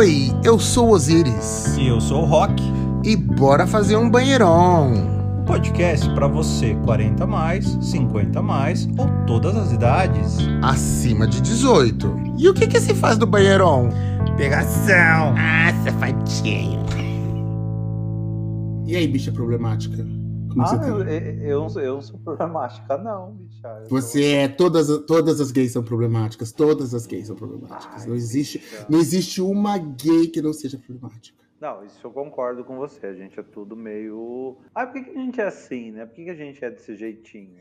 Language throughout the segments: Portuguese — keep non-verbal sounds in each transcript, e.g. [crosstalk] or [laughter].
Oi, eu sou o Osiris. E eu sou o Rock. E bora fazer um banheirão. Podcast para você 40 mais, 50 mais ou todas as idades. Acima de 18. E o que que se faz do banheirão? Pegação. Ah, safadinho. E aí, bicha problemática? Como ah, você tá? eu, eu, eu não sou problemática, não, bicha. Você é todas, todas as gays são problemáticas, todas as gays são problemáticas. Ai, não existe, não existe uma gay que não seja problemática. Não, isso eu concordo com você. A gente é tudo meio. Ah, por que, que a gente é assim, né? Por que, que a gente é desse jeitinho?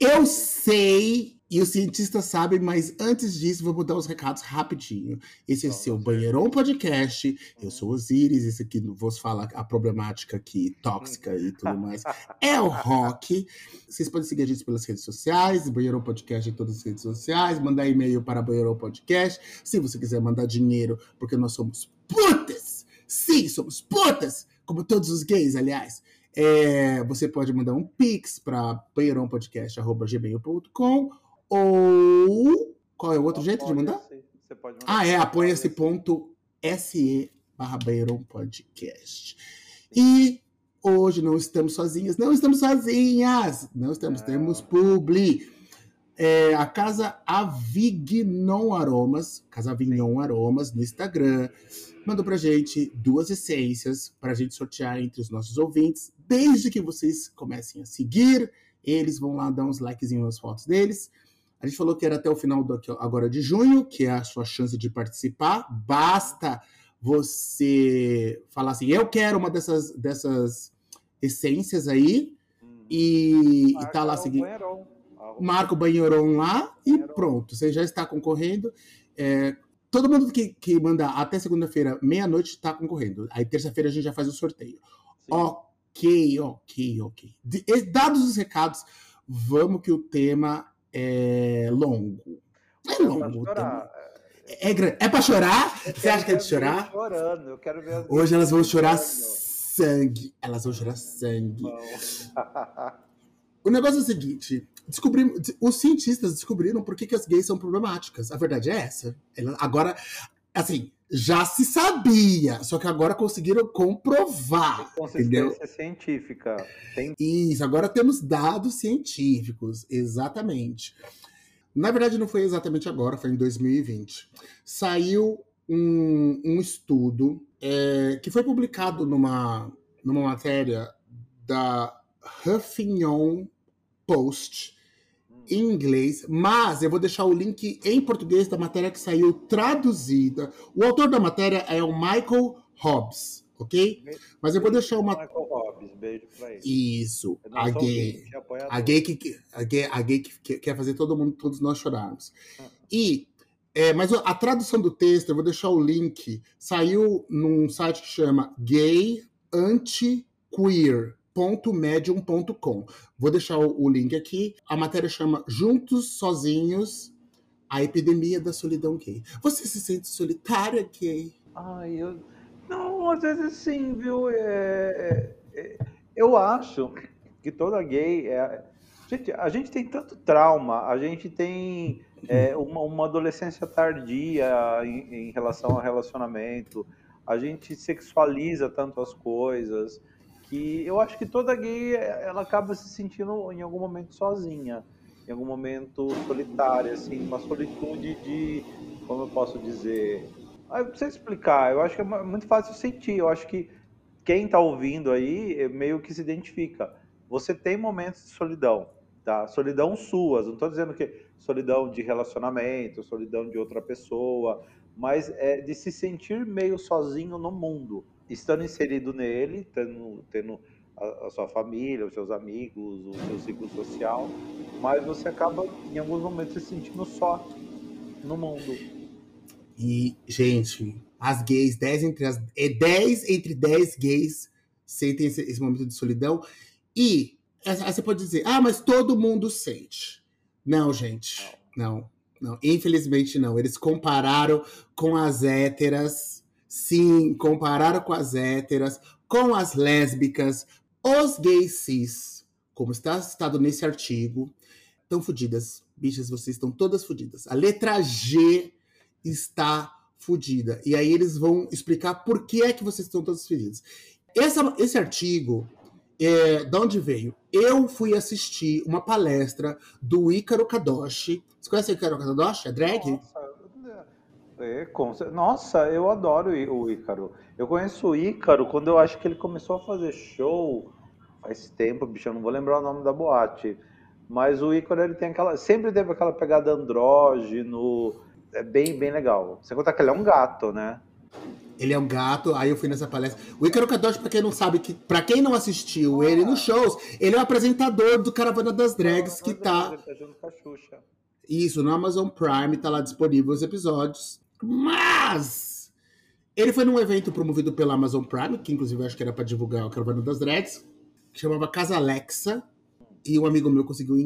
Eu sei, e os cientistas sabem, mas antes disso, vou dar os recados rapidinho. Esse é seu. Banheirão Podcast. Eu Uhum. sou Osiris, esse aqui vos fala a problemática aqui, tóxica e tudo mais. [laughs] É o Rock. Vocês podem seguir a gente pelas redes sociais, Banheirão Podcast em todas as redes sociais, mandar e-mail para Banheirão Podcast. Se você quiser mandar dinheiro, porque nós somos putas! Sim, somos putas! Como todos os gays, aliás. É, você pode mandar um pix para banheirãopodcast.gmail.com ou qual é o outro jeito de mandar? Você pode mandar Ah, é apoia-se.se barra Podcast. E hoje não estamos sozinhas, não estamos sozinhas, não estamos, Não. temos publi. É, a Casa Avignon Aromas, Casa Avignon Aromas, no Instagram, mandou pra gente duas essências pra gente sortear entre os nossos ouvintes. Desde que vocês comecem a seguir, eles vão lá dar uns likezinhos nas fotos deles. A gente falou que era até o final do, agora de junho, que é a sua chance de participar. Basta você falar assim: eu quero uma dessas, dessas essências aí, Hum. e, e tá lá seguindo. Marca o banheirão lá e pronto, você já está concorrendo. É, todo mundo que, que manda até segunda-feira, meia-noite, está concorrendo. Aí terça-feira a gente já faz o sorteio. Sim. Ok, ok, ok. De- dados os recados, vamos que o tema é longo. É Pra longo. É, é, grande. é pra chorar? Você acha que é de chorar? Chorando. Eu quero ver as Hoje elas vão chorar sangue. Elas vão chorar sangue. [laughs] O negócio é o seguinte: descobrimos, os cientistas descobriram por que, que as gays são problemáticas. A verdade é essa. Ela- Agora, assim, já se sabia, só que agora conseguiram comprovar. Entendeu? Consistência científica. Tem Isso, agora temos dados científicos, exatamente. Na verdade, não foi exatamente agora, foi em 2020. Saiu um, um estudo é, que foi publicado numa, numa matéria da Huffington Post em inglês, mas eu vou deixar o link em português da matéria que saiu traduzida. O autor da matéria é o Michael Hobbs, ok? Mas eu vou deixar uma. Michael Hobbs. Beijo pra ele. Isso, não a gay. A gay que, a gay, a gay que, que quer fazer todo mundo, todos nós chorarmos. E, é, mas a tradução do texto, eu vou deixar o link, saiu num site que chama gayantiqueer.medium.com. Vou deixar o, o link aqui. A matéria chama Juntos Sozinhos, a epidemia da solidão gay. Você se sente solitária, gay? Ai, eu. Não, às vezes sim, viu? É, é, é, eu acho que toda gay é. Gente, a gente tem tanto trauma, a gente tem é, uma, uma adolescência tardia em, em relação ao relacionamento, a gente sexualiza tanto as coisas, que eu acho que toda gay ela acaba se sentindo em algum momento sozinha, em algum momento solitária, assim, uma solitude de, como eu posso dizer, ah, eu preciso explicar, eu acho que é mu- muito fácil sentir. Eu acho que quem tá ouvindo aí eh, meio que se identifica. Você tem momentos de solidão, tá? Solidão suas, não tô dizendo que solidão de relacionamento, solidão de outra pessoa, mas é de se sentir meio sozinho no mundo, estando inserido nele, tendo, tendo a, a sua família, os seus amigos, o seu ciclo social, mas você acaba em alguns momentos se sentindo só no mundo. E, gente, as gays, 10 entre as. É 10 entre 10 gays sentem esse, esse momento de solidão. E aí você pode dizer, ah, mas todo mundo sente. Não, gente. Não, não. Infelizmente não. Eles compararam com as héteras. Sim, compararam com as héteras, com as lésbicas, os gays cis, como está citado nesse artigo, estão fodidas. Bichas, vocês estão todas fodidas. A letra G está fodida. E aí eles vão explicar por que é que vocês estão todos felizes. Essa, esse artigo, é, de onde veio? Eu fui assistir uma palestra do Ícaro Kadoshi. Você conhece o Ícaro Kadoshi? É drag? Nossa, é, com, nossa, eu adoro o Ícaro. Eu conheço o Ícaro quando eu acho que ele começou a fazer show faz tempo, bicho, eu não vou lembrar o nome da boate. Mas o Ícaro, ele tem aquela. Sempre teve aquela pegada andrógeno. É bem, bem legal. Você conta que ele é um gato, né? Ele é um gato, aí eu fui nessa palestra. O Ícaro Kadoshi, pra quem não sabe, que, pra quem não assistiu ah. ele nos shows, ele é o apresentador do Caravana das Drags, que tá. Ele tá junto com a Xuxa. Isso, no Amazon Prime, tá lá disponível os episódios. Mas ele foi num evento promovido pela Amazon Prime, que inclusive acho que era para divulgar o Caravana das Drags, que chamava Casa Alexa. E um amigo meu conseguiu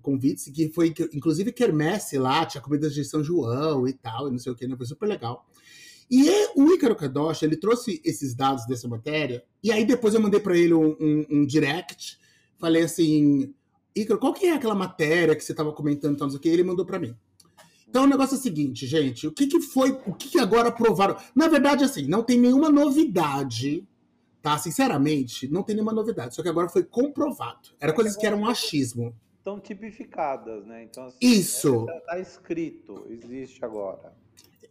convites, que foi, inclusive, quermesse lá, tinha comidas de São João e tal, e não sei o que, né? foi super legal. E o Ícaro Kadosh, ele trouxe esses dados dessa matéria, e aí depois eu mandei para ele um, um, um, direct, falei assim, Ícaro, qual que é aquela matéria que você estava comentando, tal, não sei o que, ele mandou para mim. Então o negócio é o seguinte, gente, o que, que foi, o que, que agora provaram? Na verdade, assim, não tem nenhuma novidade, tá? Sinceramente, não tem nenhuma novidade, só que agora foi comprovado. Era coisas que eram achismo. Estão tipificadas, né? Então, assim, Isso. Está tá escrito, existe agora.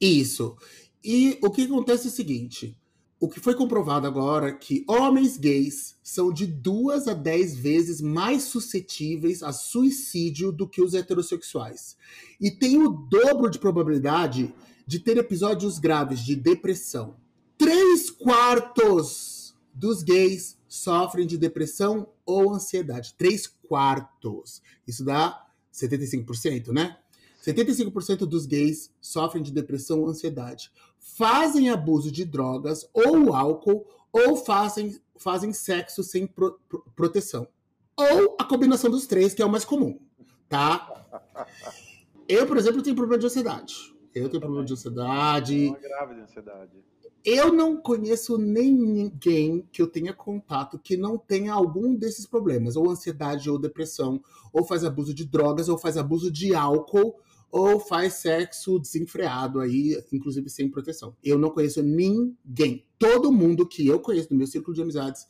Isso. E o que acontece é o seguinte: o que foi comprovado agora é que homens gays são de duas a dez vezes mais suscetíveis a suicídio do que os heterossexuais. E tem o dobro de probabilidade de ter episódios graves de depressão. Três quartos dos gays sofrem de depressão ou ansiedade. Três quartos. Isso dá 75%, né? 75% dos gays sofrem de depressão ou ansiedade fazem abuso de drogas ou álcool ou fazem, fazem sexo sem pro, pro, proteção. Ou a combinação dos três, que é o mais comum, tá? Eu, por exemplo, tenho problema de ansiedade. Eu tenho problema de ansiedade. Uma grave de ansiedade. Eu não conheço ninguém que eu tenha contato que não tenha algum desses problemas, ou ansiedade, ou depressão, ou faz abuso de drogas, ou faz abuso de álcool, ou faz sexo desenfreado aí, inclusive sem proteção. Eu não conheço ninguém. Todo mundo que eu conheço no meu círculo de amizades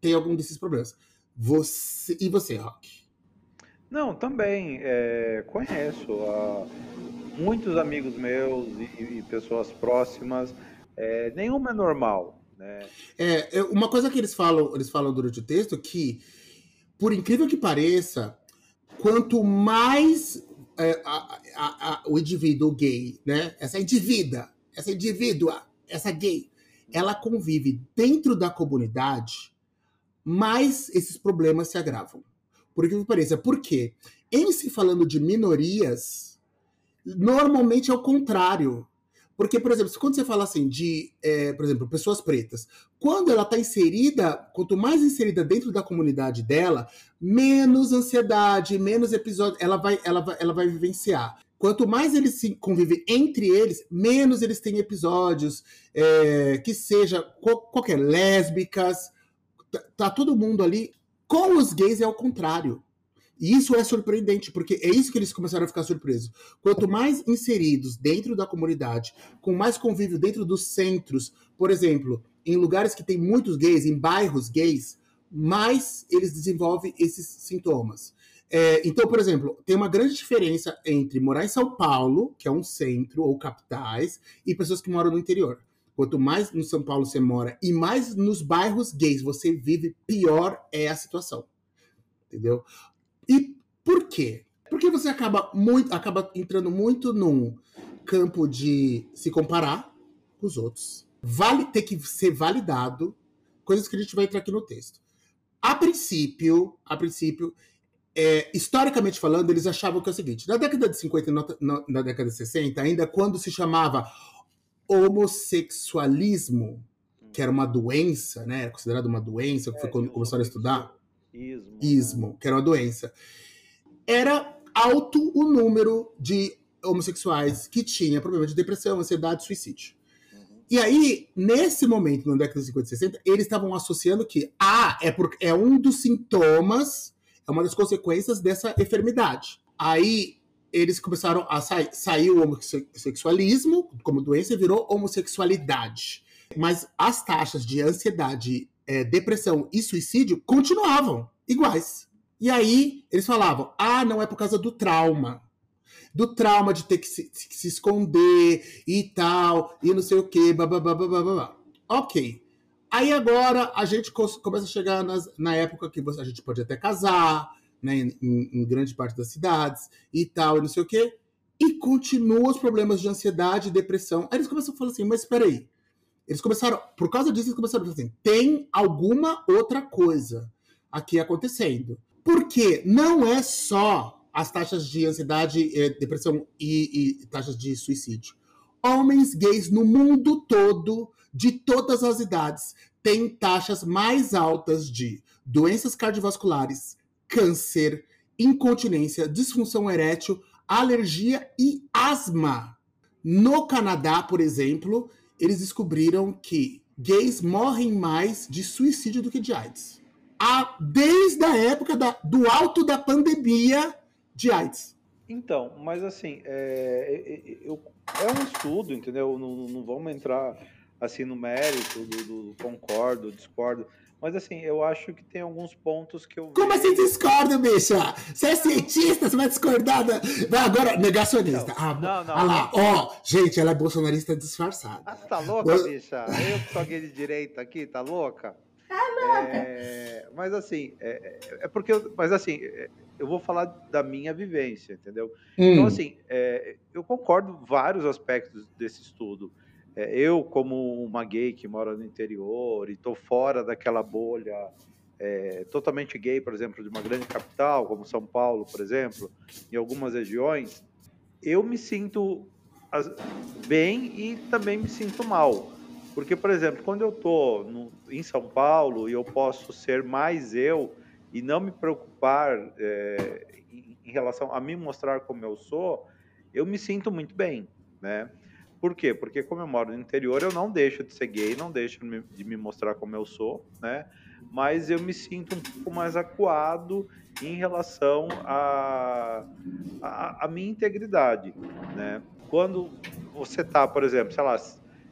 tem algum desses problemas. Você e você, Rock? Não, também é, conheço uh, muitos amigos meus e, e pessoas próximas. É, nenhuma é normal, né? É, uma coisa que eles falam, eles falam durante o texto que, por incrível que pareça, quanto mais é, a, a, a, o indivíduo gay, né? Essa indivídua, essa indivídua, essa gay, ela convive dentro da comunidade, mais esses problemas se agravam. Por que pareça. Por quê? Em se falando de minorias, normalmente é o contrário. Porque, por exemplo, quando você fala assim de, é, por exemplo, pessoas pretas, quando ela está inserida, quanto mais inserida dentro da comunidade dela, menos ansiedade, menos episódio ela vai, ela vai, ela vai vivenciar. Quanto mais eles se convivem entre eles, menos eles têm episódios é, que seja qualquer lésbicas, tá, tá todo mundo ali. Com os gays é o contrário. E isso é surpreendente, porque é isso que eles começaram a ficar surpresos. Quanto mais inseridos dentro da comunidade, com mais convívio dentro dos centros, por exemplo, em lugares que tem muitos gays, em bairros gays, mais eles desenvolvem esses sintomas. É, então, por exemplo, tem uma grande diferença entre morar em São Paulo, que é um centro ou capitais, e pessoas que moram no interior. Quanto mais no São Paulo você mora e mais nos bairros gays você vive, pior é a situação. Entendeu? Por quê? Porque você acaba muito, acaba entrando muito num campo de se comparar com os outros. Vale ter que ser validado, coisas que a gente vai entrar aqui no texto. A princípio, a princípio, é, historicamente falando, eles achavam que é o seguinte: na década de 50 e na, na, na, década de 60, ainda quando se chamava homossexualismo, que era uma doença, né? Era considerado uma doença, que é, foi quando começaram a estudar. Ismo. Ismo, que era uma doença. Era alto o número de homossexuais que tinha problema de depressão, ansiedade, suicídio. E aí, nesse momento, na década de 50 e 60, eles estavam associando que, ah, é, é um dos sintomas, é uma das consequências dessa enfermidade. Aí, eles começaram a sair, saiu o homossexualismo como doença e virou homossexualidade. Mas as taxas de ansiedade, é, depressão e suicídio continuavam iguais. E aí eles falavam: ah, não é por causa do trauma. Do trauma de ter que se, que se esconder e tal, e não sei o quê, blá, Ok. Aí agora a gente começa a chegar nas, na época que a gente pode até casar, né, em, em, grande parte das cidades e tal, e não sei o quê. E continuam os problemas de ansiedade e depressão. Aí eles começam a falar assim, mas espera aí. Eles começaram, por causa disso, eles começaram a falar assim, tem alguma outra coisa aqui acontecendo. Porque não é só as taxas de ansiedade, eh, depressão e, e taxas de suicídio. Homens gays no mundo todo, de todas as idades, têm taxas mais altas de doenças cardiovasculares, câncer, incontinência, disfunção erétil, alergia e asma. No Canadá, por exemplo, eles descobriram que gays morrem mais de suicídio do que de AIDS a, desde a época da, do alto da pandemia de AIDS. Então, mas assim, é, é, é, é um estudo, entendeu? Não, não, vamos entrar assim no mérito do, do, concordo, discordo. Mas assim, eu acho que tem alguns pontos que eu. Como assim discorda, bicha? Você é cientista, você vai discordar da. Agora, negacionista. Não, ah, não, não. Ah lá, ó, gente, ela é bolsonarista disfarçada. Ah, tá louca, eu... bicha? Eu que sou gay de direita aqui, tá louca? É, mas assim, é, é, porque, eu, mas assim, é, eu vou falar da minha vivência, entendeu? Hum. Então, assim, é, eu concordo vários aspectos desse estudo. É, eu, como uma gay que mora no interior e estou fora daquela bolha é, totalmente gay, por exemplo, de uma grande capital, como São Paulo, por exemplo, em algumas regiões, eu me sinto bem e também me sinto mal. Porque, por exemplo, quando eu estou em São Paulo e eu posso ser mais eu e não me preocupar é, em, relação a me mostrar como eu sou, eu me sinto muito bem, né? Por quê? Porque como eu moro no interior, eu não deixo de ser gay, não deixo de me mostrar como eu sou, né? Mas eu me sinto um pouco mais acuado em relação à a, a, a, minha integridade, né? Quando você tá, por exemplo, sei lá,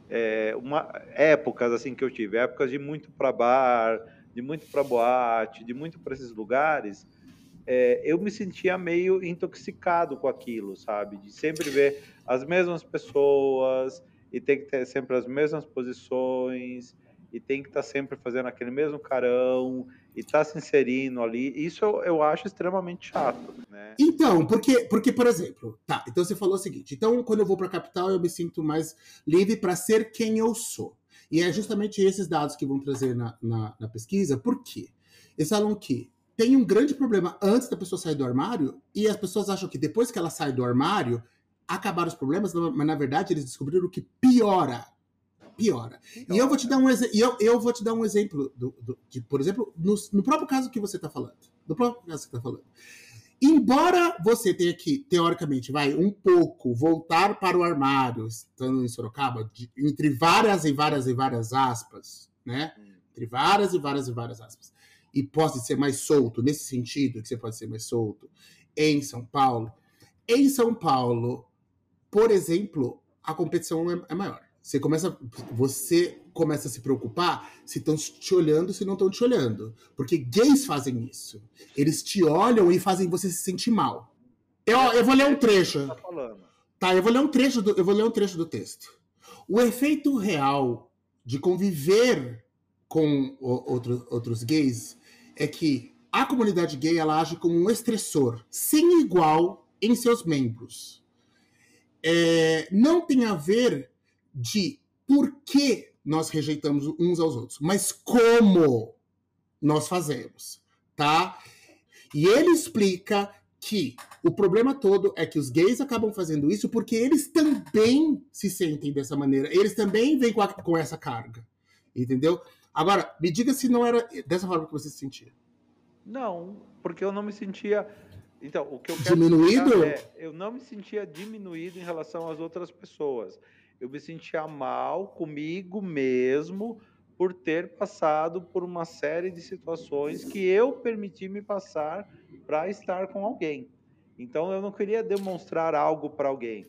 é, uma, épocas assim que eu tive, épocas de muito para bar, de muito para boate, de muito para esses lugares, é, eu me sentia meio intoxicado com aquilo, sabe? De sempre ver as mesmas pessoas e ter que ter sempre as mesmas posições e tem que estar tá sempre fazendo aquele mesmo carão e tá se inserindo ali. Isso eu, eu acho extremamente chato, né? Então, porque, porque, por exemplo, tá, então você falou o seguinte, então quando eu vou para a capital eu me sinto mais livre para ser quem eu sou. E é justamente esses dados que vão trazer na, na, na pesquisa, por quê? Eles falam que tem um grande problema antes da pessoa sair do armário, e as pessoas acham que depois que ela sai do armário, acabaram os problemas, mas na verdade eles descobriram que piora piora. E eu vou te dar um, eu, eu vou te dar um exemplo, do, do de, por exemplo, no, no, próprio caso que você está falando. No próprio caso que você está falando. Embora você tenha que, teoricamente, vai um pouco voltar para o armário, estando em Sorocaba, de, entre várias e várias e várias aspas, né? Entre várias e várias e várias aspas. E pode ser mais solto, nesse sentido, que você pode ser mais solto, em São Paulo. Em São Paulo, por exemplo, a competição é, é maior. Você começa, você começa a se preocupar se estão te olhando, se não estão te olhando. Porque gays fazem isso. Eles te olham e fazem você se sentir mal. Eu, eu vou ler um trecho. Tá, tá, eu vou ler um trecho do, eu vou ler um trecho do texto. O efeito real de conviver com outro, outros gays é que a comunidade gay ela age como um estressor sem igual em seus membros. É, não tem a ver de por que nós rejeitamos uns aos outros, mas como nós fazemos, tá? E ele explica que o problema todo é que os gays acabam fazendo isso porque eles também se sentem dessa maneira, eles também vêm com, a, com essa carga, entendeu? Agora, me diga se não era dessa forma que você se sentia. Não, porque eu não me sentia. Então, o que eu quero diminuído? É, eu não me sentia diminuído em relação às outras pessoas eu me sentia mal comigo mesmo por ter passado por uma série de situações que eu permiti me passar para estar com alguém. Então eu não queria demonstrar algo para alguém.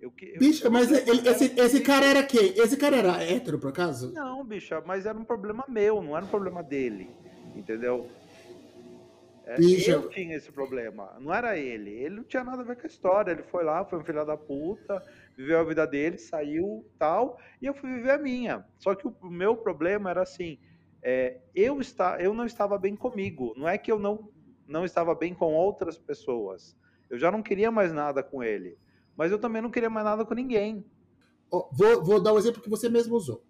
Eu, eu, bicha, mas ele, esse, esse cara era quem? Esse cara era hétero, por acaso? Não, bicha, mas era um problema meu, não era um problema dele. Entendeu? É, bicha. Eu tinha esse problema, não era ele. Ele não tinha nada a ver com a história. Ele foi lá, foi um filho da puta, viveu a vida dele, saiu tal, e eu fui viver a minha. Só que o meu problema era assim: é, eu, está, eu não estava bem comigo. Não é que eu não, não estava bem com outras pessoas. Eu já não queria mais nada com ele. Mas eu também não queria mais nada com ninguém. Oh, vou, vou, dar o um exemplo que você mesmo usou.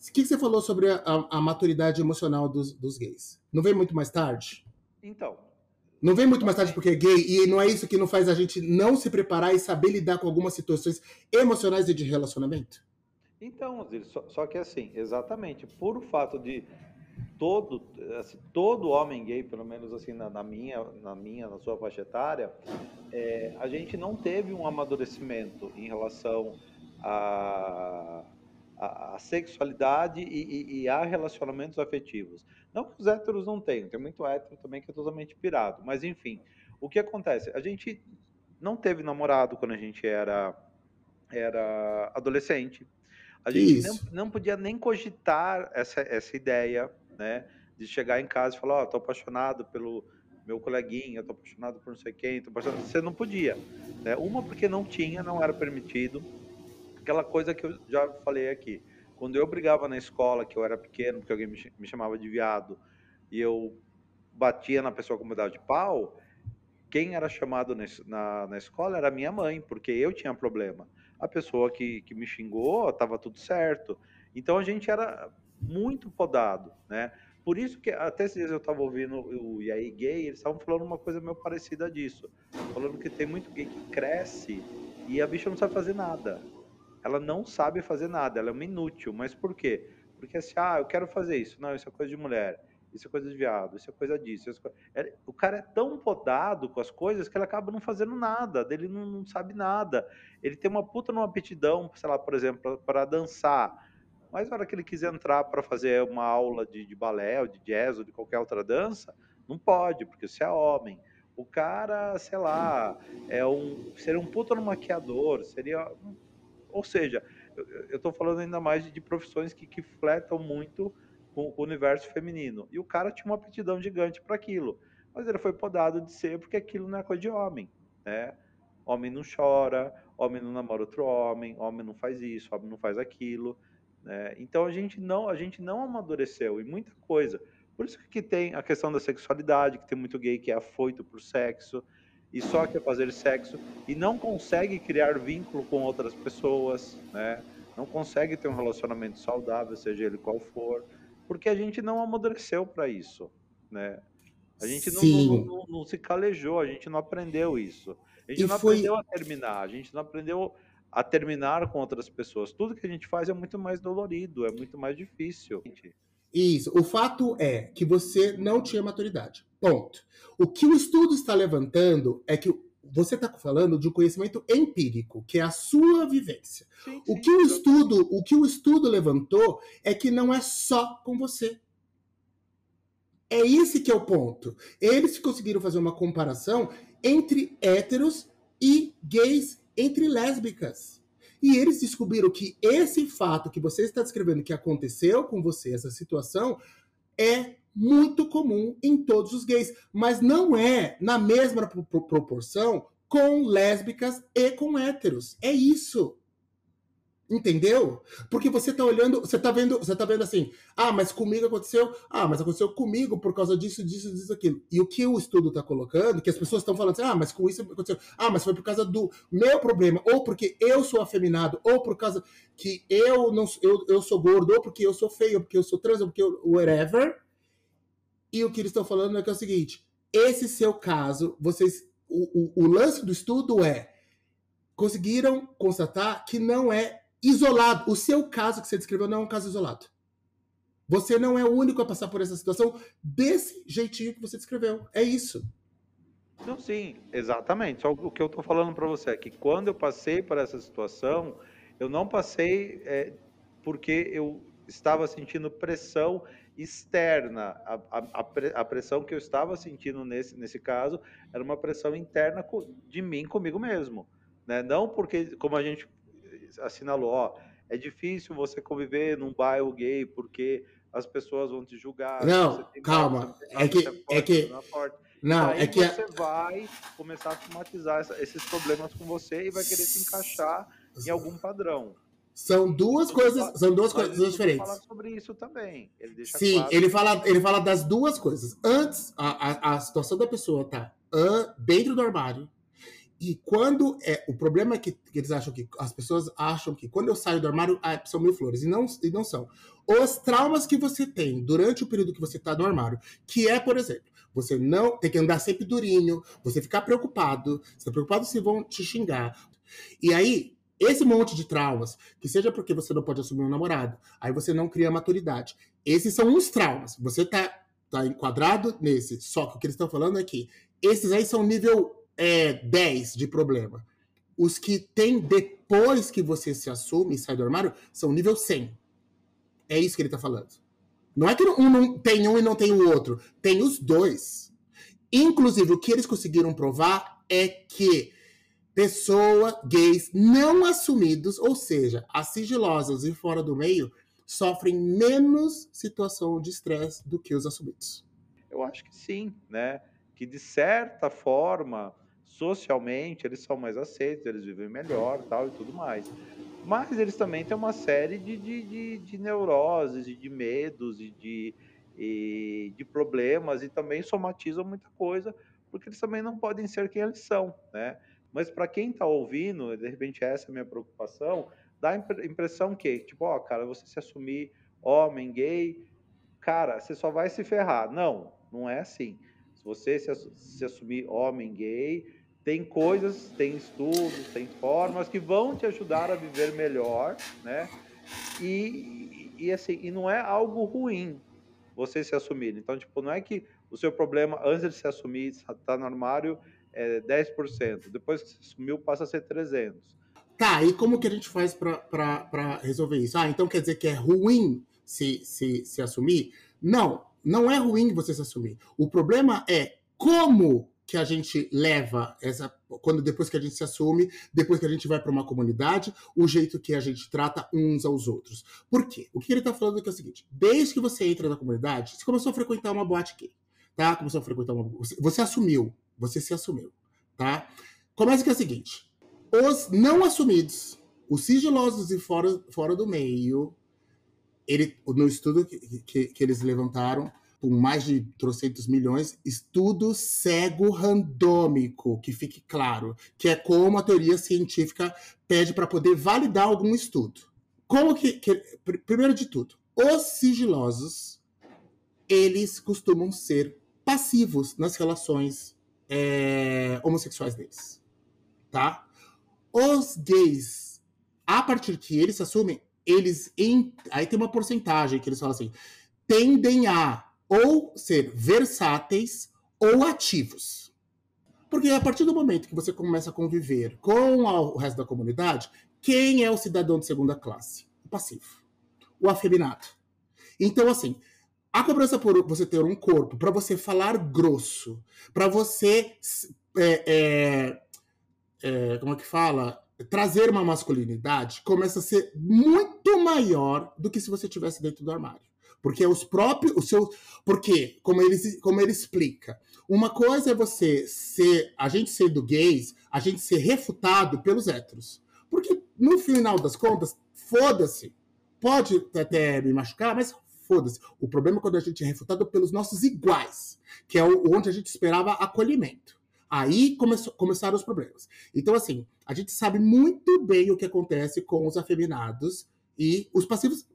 O que você falou sobre a, a maturidade emocional dos, dos, gays? Não vem muito mais tarde? Então. Não vem muito mais tarde porque é gay e não é isso que não faz a gente não se preparar e saber lidar com algumas situações emocionais e de relacionamento? Então, só, só que assim, exatamente, por o fato de todo, assim, todo homem gay, pelo menos assim na, na, minha, na minha, na sua faixa etária, é, a gente não teve um amadurecimento em relação a, a, a sexualidade e, e, e, a relacionamentos afetivos. Não que os héteros não tenham, tem muito hétero também que é totalmente pirado, mas enfim, o que acontece? A gente não teve namorado quando a gente era, era adolescente, a gente não, não, podia nem cogitar essa, essa ideia, né? De chegar em casa e falar, ó, oh, tô apaixonado pelo meu coleguinha, tô apaixonado por não sei quem, tô apaixonado... Você não podia, né? Uma porque não tinha, não era permitido. Aquela coisa que eu já falei aqui. Quando eu brigava na escola, que eu era pequeno, porque alguém me chamava de viado, e eu batia na pessoa com pedaço de pau, quem era chamado na, na escola era minha mãe, porque eu tinha problema. A pessoa que, que me xingou, estava tudo certo. Então a gente era muito podado, né? Por isso que até esses dias eu estava ouvindo o E Gay, eles estavam falando uma coisa meio parecida disso. Falando que tem muito gay que cresce e a bicha não sabe fazer nada. Ela não sabe fazer nada, ela é uma inútil. Mas por quê? Porque assim, ah, eu quero fazer isso. Não, isso é coisa de mulher. Isso é coisa de viado, isso é coisa disso. É... O cara é tão podado com as coisas que ele acaba não fazendo nada, ele não, não sabe nada. Ele tem uma puta numa aptidão, sei lá, por exemplo, para dançar mas na hora que ele quiser entrar para fazer uma aula de, de balé, ou de jazz, ou de qualquer outra dança, não pode, porque você é homem. O cara, sei lá, é um, seria um puta no maquiador, seria. Ou seja, eu estou falando ainda mais de, profissões que, que fletam muito com o universo feminino. E o cara tinha uma aptidão gigante para aquilo. Mas ele foi podado de ser porque aquilo não é coisa de homem. Né? Homem não chora, homem não namora outro homem, homem não faz isso, homem não faz aquilo. Né? Então a gente não a gente não amadureceu em muita coisa. Por isso que tem a questão da sexualidade, que tem muito gay que é afoito por sexo e só quer fazer sexo e não consegue criar vínculo com outras pessoas, né? Não consegue ter um relacionamento saudável, seja ele qual for, porque a gente não amadureceu para isso, né? A gente não, não, não, não, se calejou, a gente não aprendeu isso. A gente e não foi... aprendeu a terminar, a gente não aprendeu a terminar com outras pessoas. Tudo que a gente faz é muito mais dolorido, é muito mais difícil. Isso. O fato é que você não tinha maturidade. Ponto. O que o estudo está levantando é que você está falando de um conhecimento empírico, que é a sua vivência. Sim, sim, o que o estudo, o que o estudo levantou é que não é só com você. É esse que é o ponto. Eles conseguiram fazer uma comparação entre héteros e gays entre lésbicas. E eles descobriram que esse fato que você está descrevendo que aconteceu com você, essa situação, é muito comum em todos os gays, mas não é na mesma proporção com lésbicas e com héteros. É isso. Entendeu? Porque você tá olhando, você tá vendo, você tá vendo assim, ah, mas comigo aconteceu, ah, mas aconteceu comigo por causa disso, disso, disso, aquilo. E o que o estudo tá colocando, que as pessoas estão falando assim, ah, mas com isso aconteceu, ah, mas foi por causa do meu problema, ou porque eu sou afeminado, ou por causa que eu não eu, eu sou gordo, ou porque eu sou feio, ou porque eu sou trans, ou porque eu, whatever. E o que eles estão falando é que é o seguinte: esse seu caso, vocês. O, o, o lance do estudo é conseguiram constatar que não é isolado. O seu caso que você descreveu não é um caso isolado. Você não é o único a passar por essa situação desse jeitinho que você descreveu. É isso. Não, sim, exatamente. Só o que eu estou falando para você é que quando eu passei por essa situação, eu não passei é, porque eu estava sentindo pressão externa. A, a, a, pressão que eu estava sentindo nesse, nesse caso era uma pressão interna de mim comigo mesmo. Né? Não porque, como a gente assinalou, ó, é difícil você conviver num bairro gay porque as pessoas vão te julgar. Não, calma. É que, é que, não, é que você vai começar a automatizar esses problemas com você e vai querer se encaixar em algum padrão. São duas coisas, são duas coisas diferentes. Ele fala sobre isso também. Ele Sim, claro ele fala, ele fala das duas coisas. Antes, a, a, a situação da pessoa tá uh, dentro do armário. E quando é o problema é que, que, eles acham que as pessoas acham que quando eu saio do armário ah, são mil flores e não e não são. Os traumas que você tem durante o período que você está no armário, que é, por exemplo, você não tem que andar sempre durinho, você ficar preocupado, você tá preocupado se vão te xingar. E aí esse monte de traumas, que seja porque você não pode assumir um namorado, aí você não cria maturidade. Esses são uns traumas. Você tá, tá enquadrado nesse. Só que o que eles estão falando é que esses aí são nível é, 10 de problema. Os que tem depois que você se assume e sai do armário são nível 100. É isso que ele tá falando. Não é que um não tem um e não tem o outro. Tem os dois. Inclusive, o que eles conseguiram provar é que pessoa, gays não assumidos, ou seja, as sigilosas e fora do meio, sofrem menos situação de estresse do que os assumidos. Eu acho que sim, né? Que de certa forma, socialmente, eles são mais aceitos, eles vivem melhor tal e tudo mais. Mas eles também têm uma série de, de, de, de neuroses e de medos e de, e de problemas e também somatizam muita coisa, porque eles também não podem ser quem eles são, né? Mas para quem está ouvindo, de repente essa é a minha preocupação, dá a impressão que, tipo, ó, cara, você se assumir homem, gay, cara, você só vai se ferrar. Não, não é assim. Se você se, se assumir homem, gay, tem coisas, tem estudos, tem formas que vão te ajudar a viver melhor, né? E, e assim, e não é algo ruim você se assumir. Então, tipo, não é que o seu problema antes de se assumir, está no armário, é 10%. Depois que sumiu, passa a ser 300. Tá, e como que a gente faz para resolver isso? Ah, então quer dizer que é ruim se, se, se assumir? Não, não é ruim você se assumir. O problema é como que a gente leva essa quando depois que a gente se assume, depois que a gente vai para uma comunidade, o jeito que a gente trata uns aos outros. Por quê? O que ele está falando aqui é o seguinte: desde que você entra na comunidade, você começou a frequentar uma boate gay, tá? Começou a frequentar uma você, você assumiu, você se assumiu, tá? Começa que é o seguinte: os não assumidos, os sigilosos e fora, fora do meio, ele, no estudo que, que, que eles levantaram, com mais de trocentos milhões, estudo cego randômico, que fique claro, que é como a teoria científica pede para poder validar algum estudo. Como que, que, primeiro de tudo, os sigilosos, eles costumam ser passivos nas relações é, homossexuais deles, tá? Os gays, a partir que eles se assumem, eles em, aí tem uma porcentagem que eles falam assim, tendem a ou ser versáteis ou ativos. Porque a partir do momento que você começa a conviver com o resto da comunidade, quem é o cidadão de segunda classe? O passivo, o afeminado. Então, assim, a cobrança por você ter um corpo, para você falar grosso, para você. É, é, é, como é que fala? Trazer uma masculinidade começa a ser muito maior do que se você estivesse dentro do armário. Porque os próprios. O seu, porque, como ele, como ele explica, uma coisa é você ser. A gente sendo gays, a gente ser refutado pelos héteros. Porque, no final das contas, foda-se. Pode até me machucar, mas foda-se. O problema é quando a gente é refutado pelos nossos iguais, que é onde a gente esperava acolhimento. Aí começou, começaram os problemas. Então, assim, a gente sabe muito bem o que acontece com os afeminados e os passivos.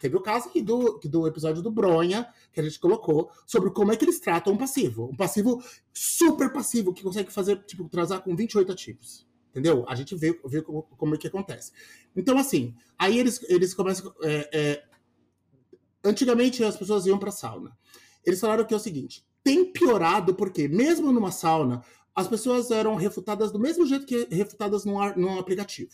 Teve o caso aqui do, do episódio do Bronha, que a gente colocou, sobre como é que eles tratam um passivo. Um passivo super passivo, que consegue fazer, tipo, transar com 28 ativos. Entendeu? A gente vê, vê como, como é que acontece. Então, assim, aí eles, eles começam. É, é, Antigamente as pessoas iam para sauna. Eles falaram que é o seguinte: tem piorado porque, mesmo numa sauna, as pessoas eram refutadas do mesmo jeito que refutadas num, num aplicativo.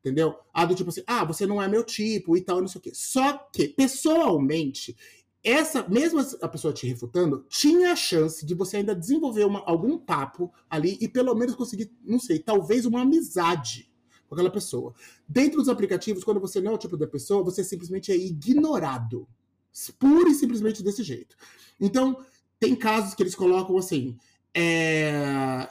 Entendeu? Ah, do tipo assim, ah, você não é meu tipo e tal, não sei o quê. Só que, pessoalmente, essa, mesmo a pessoa te refutando, tinha a chance de você ainda desenvolver uma, algum papo ali e pelo menos conseguir, não sei, talvez uma amizade com aquela pessoa. Dentro dos aplicativos, quando você não é o tipo da pessoa, você simplesmente é ignorado. Pura e simplesmente desse jeito. Então, tem casos que eles colocam assim. É...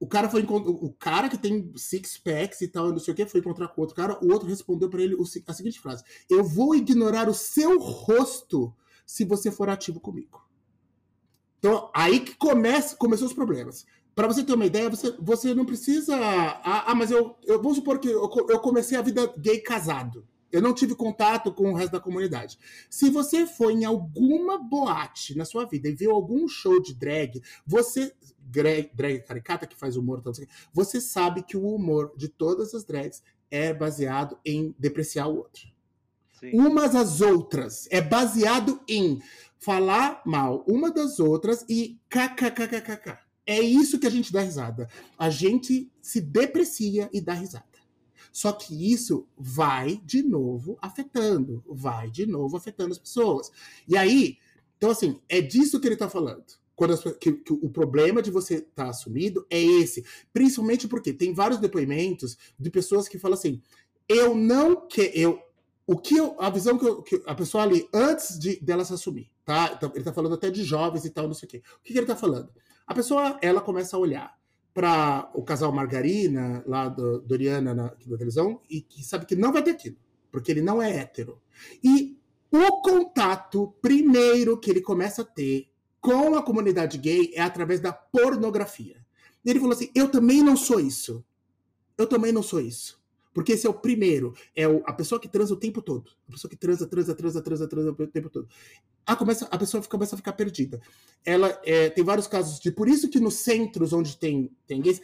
O cara foi o cara que tem six packs e tal, não sei o que, foi encontrar com outro cara. O outro respondeu para ele a seguinte frase: Eu vou ignorar o seu rosto se você for ativo comigo. Então, aí que começa, começou os problemas. Para você ter uma ideia, você, você não precisa. Ah, ah mas eu, eu vou supor que eu, eu comecei a vida gay casado. Eu não tive contato com o resto da comunidade. Se você foi em alguma boate na sua vida e viu algum show de drag, você. Drag, drag caricata que faz humor, você sabe que o humor de todas as drags é baseado em depreciar o outro. Sim. Umas às outras. É baseado em falar mal uma das outras e kkkkk. É isso que a gente dá risada. A gente se deprecia e dá risada. Só que isso vai de novo afetando, vai de novo afetando as pessoas. E aí, então assim, é disso que ele está falando. Quando as, que, que, o problema de você estar tá assumido é esse. Principalmente porque tem vários depoimentos de pessoas que falam assim: eu não quero. Eu, o que eu, a visão que, eu, que, a pessoa ali, antes de dela se assumir, tá? Então, ele está falando até de jovens e tal, não sei o quê. O que, que ele está falando? A pessoa, ela começa a olhar para o casal Margarina, lá do Doriana na, na televisão, e que sabe que não vai ter aquilo, porque ele não é hétero. E o contato primeiro que ele começa a ter com a comunidade gay é através da pornografia. E ele falou assim: Eu também não sou isso. Eu também não sou isso. Porque esse é o primeiro. É o, a pessoa que transa o tempo todo. A pessoa que transa, transa, transa, transa, transa o tempo todo. A, começa, a pessoa começa a ficar perdida. Ela é, tem vários casos de. Por isso que nos centros onde tem, tem gays,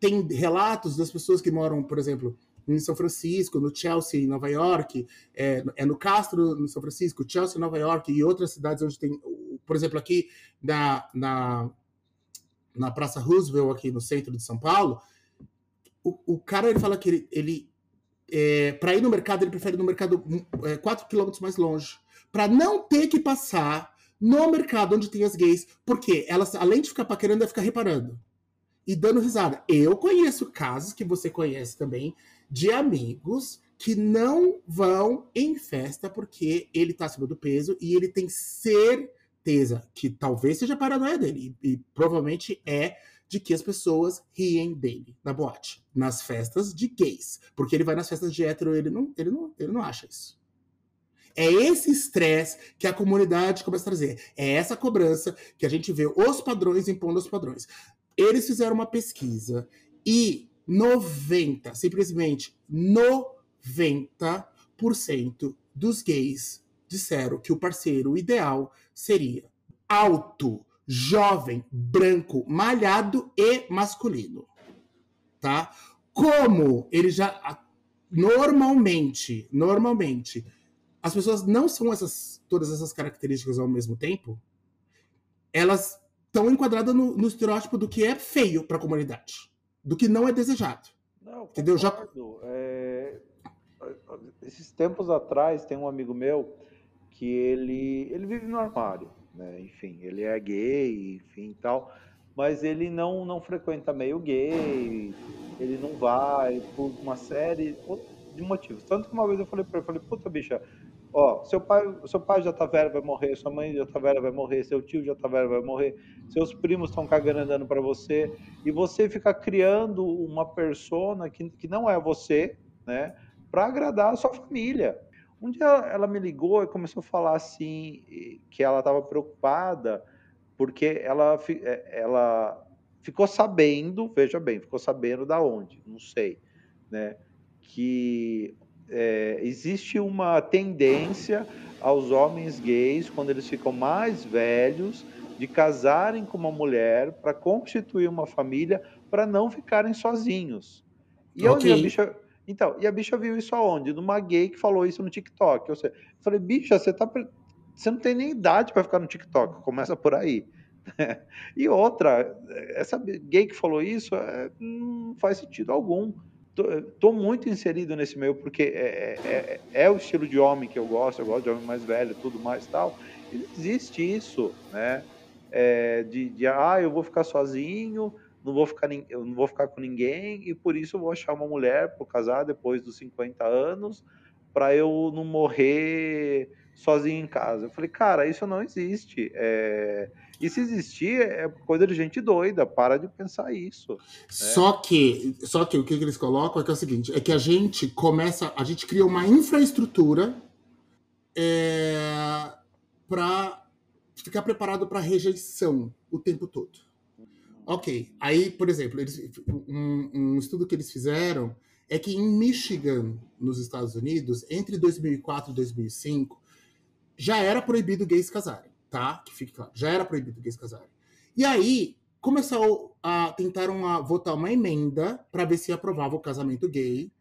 tem relatos das pessoas que moram, por exemplo, em São Francisco, no Chelsea, em Nova York, é, é, no Castro, no São Francisco, Chelsea, Nova York e outras cidades onde tem, por exemplo, aqui na, na, na Praça Roosevelt, aqui no centro de São Paulo, o, o cara ele fala que ele, ele é, para ir no mercado, ele prefere ir no mercado é, 4 quilômetros mais longe, para não ter que passar no mercado onde tem as gays, porque elas, além de ficar paquerando, vai ficar reparando. E dando risada. Eu conheço casos que você conhece também de amigos que não vão em festa porque ele tá acima do peso e ele tem certeza que talvez seja paranoia dele. E, e provavelmente é de que as pessoas riem dele na boate, nas festas de gays. Porque ele vai nas festas de hétero, ele não, ele não, ele não acha isso. É esse estresse que a comunidade começa a trazer. É essa cobrança que a gente vê os padrões impondo os padrões. Eles fizeram uma pesquisa e 90, simplesmente 90% dos gays disseram que o parceiro ideal seria alto, jovem, branco, malhado e masculino. Tá? Como ele já normalmente, normalmente, as pessoas não são essas todas essas características ao mesmo tempo, elas estão enquadradas no, no estereótipo do que é feio para a comunidade, do que não é desejado. Não, entendeu? Já é... Esses tempos atrás tem um amigo meu que ele ele vive no armário né? Enfim, ele é gay, enfim, tal, mas ele não não frequenta meio gay, ele não vai por uma série de motivos. Tanto que uma vez eu falei para ele, falei, puta bicha, ó, seu pai, seu pai já tá velho, vai morrer, sua mãe já tá velha, vai morrer, seu tio já tá velho, vai morrer, seus primos estão cagando andando para você, e você fica criando uma persona que, que não é você, né, para agradar a sua família. Um dia ela me ligou e começou a falar assim que ela estava preocupada porque ela, é, ela ficou sabendo, veja bem, ficou sabendo da onde, não sei, né? Que é, existe uma tendência aos homens gays quando eles ficam mais velhos de casarem com uma mulher para constituir uma família para não ficarem sozinhos. E okay. a bicha então, e a bicha viu isso aonde? Numa gay que falou isso no TikTok. Eu falei, bicha, você tá. Você não tem nem idade para ficar no TikTok, começa por aí. [laughs] e outra, essa gay que falou isso é, não faz sentido algum. Tô, tô, muito inserido nesse meio porque é, é, é, é, o estilo de homem que eu gosto, eu gosto de homem mais velho, tudo mais tal. existe isso, né? É, de, de, ah, eu vou ficar sozinho, não vou ficar, eu não vou ficar com ninguém e por isso eu vou achar uma mulher para casar depois dos 50 anos para eu não morrer sozinho em casa. Eu falei, cara, isso não existe. É... E se existir, é coisa de gente doida. Para de pensar isso. Né? Só que, só que o que eles colocam é que é o seguinte: é que a gente começa, a gente cria uma infraestrutura é, para ficar preparado para rejeição o tempo todo. Ok. Aí, por exemplo, eles, um, um estudo que eles fizeram é que em Michigan, nos Estados Unidos, entre 2004 e 2005, já era proibido gays casarem, tá? Que fique claro, já era proibido gays casarem. E aí começou a tentaram votar uma emenda para ver se aprovava o casamento gay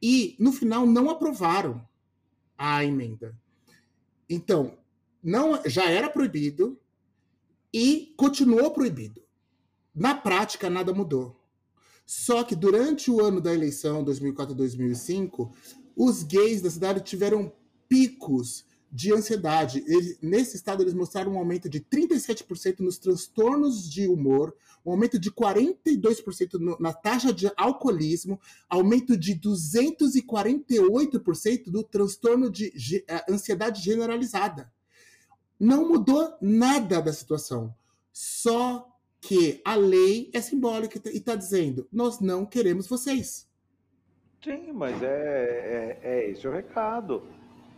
e no final não aprovaram a emenda. Então, não já era proibido e continuou proibido. Na prática nada mudou. Só que durante o ano da eleição 2004 e 2005, os gays da cidade tiveram picos de ansiedade. Eles, nesse estado, eles mostraram um aumento de 37% nos transtornos de humor, um aumento de 42% no, na taxa de alcoolismo, aumento de 248% do transtorno de, uh, ansiedade generalizada. Não mudou nada da situação. Só que a lei é simbólica e está dizendo: nós não queremos vocês. Sim, mas é, é, é esse o recado.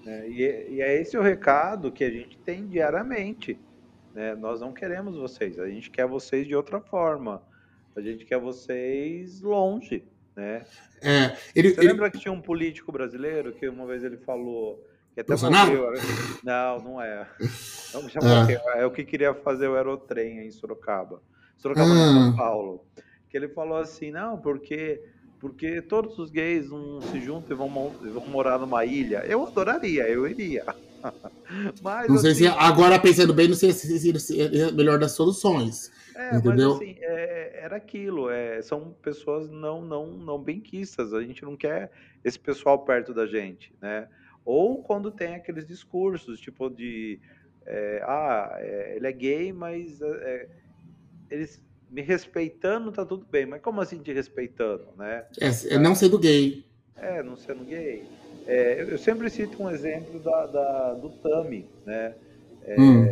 Né? E, é, e, é esse o recado que a gente tem diariamente. Né? Nós não queremos vocês, a gente quer vocês de outra forma. A gente quer vocês longe. Né? É, ele, Você ele... lembra que tinha um político brasileiro que uma vez ele falou que até morreu? Né? [laughs] Não, não é. Não, já morreu. É. é o que queria fazer o aerotrem em Sorocaba. Sorocaba, hum. São Paulo. Que ele falou assim, não, porque porque todos os gays não se juntam e vão, vão morar numa ilha. Eu adoraria, eu iria. [laughs] mas, não sei assim, se agora pensando bem, não sei se seria a melhor das soluções. É, entendeu? mas assim, é, era aquilo, é, são pessoas não, não, não benquistas, a gente não quer esse pessoal perto da gente, né? Ou quando tem aqueles discursos, tipo de, é, ah, é, ele é gay, mas é, eles me respeitando, tá tudo bem. Mas como assim te respeitando, né? É, é não sendo gay. É, não sendo gay. É, eu sempre cito um exemplo da, da do Tami, né? É, hum.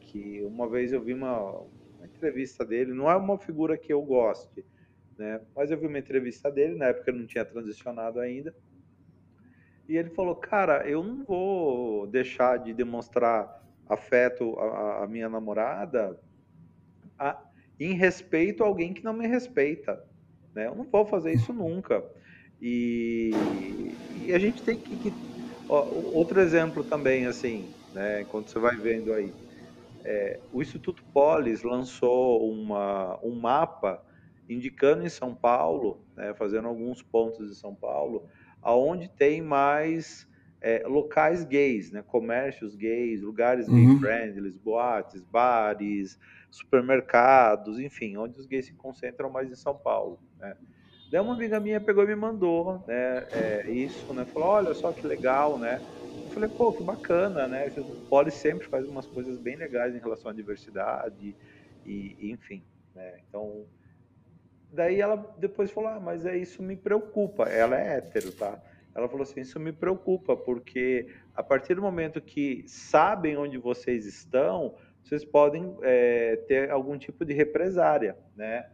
Que uma vez eu vi uma, uma, entrevista dele, não é uma figura que eu goste, né? Mas eu vi uma entrevista dele, na época ele não tinha transicionado ainda. E ele falou, cara, eu não vou deixar de demonstrar afeto à, à minha namorada a, em respeito a alguém que não me respeita. Né? Eu não vou fazer isso [laughs] nunca. E, e a gente tem que. que ó, outro exemplo também, assim, né, quando você vai vendo aí. É, o Instituto Polis lançou uma, um mapa indicando em São Paulo, né, fazendo alguns pontos de São Paulo, aonde tem mais é, locais gays, né, comércios gays, lugares uhum. gay-friendly, boates, bares, supermercados, enfim, onde os gays se concentram mais em São Paulo, né? Daí uma amiga minha pegou e me mandou, né, é, isso, né, falou, olha só que legal, né, eu falei, pô, que bacana, né, o Poli sempre faz umas coisas bem legais em relação à diversidade, e, enfim, né, então, daí ela depois falou, ah, mas é isso me preocupa, ela é hétero, tá, ela falou assim, isso me preocupa, porque a partir do momento que sabem onde vocês estão, vocês podem é, ter algum tipo de represária, né?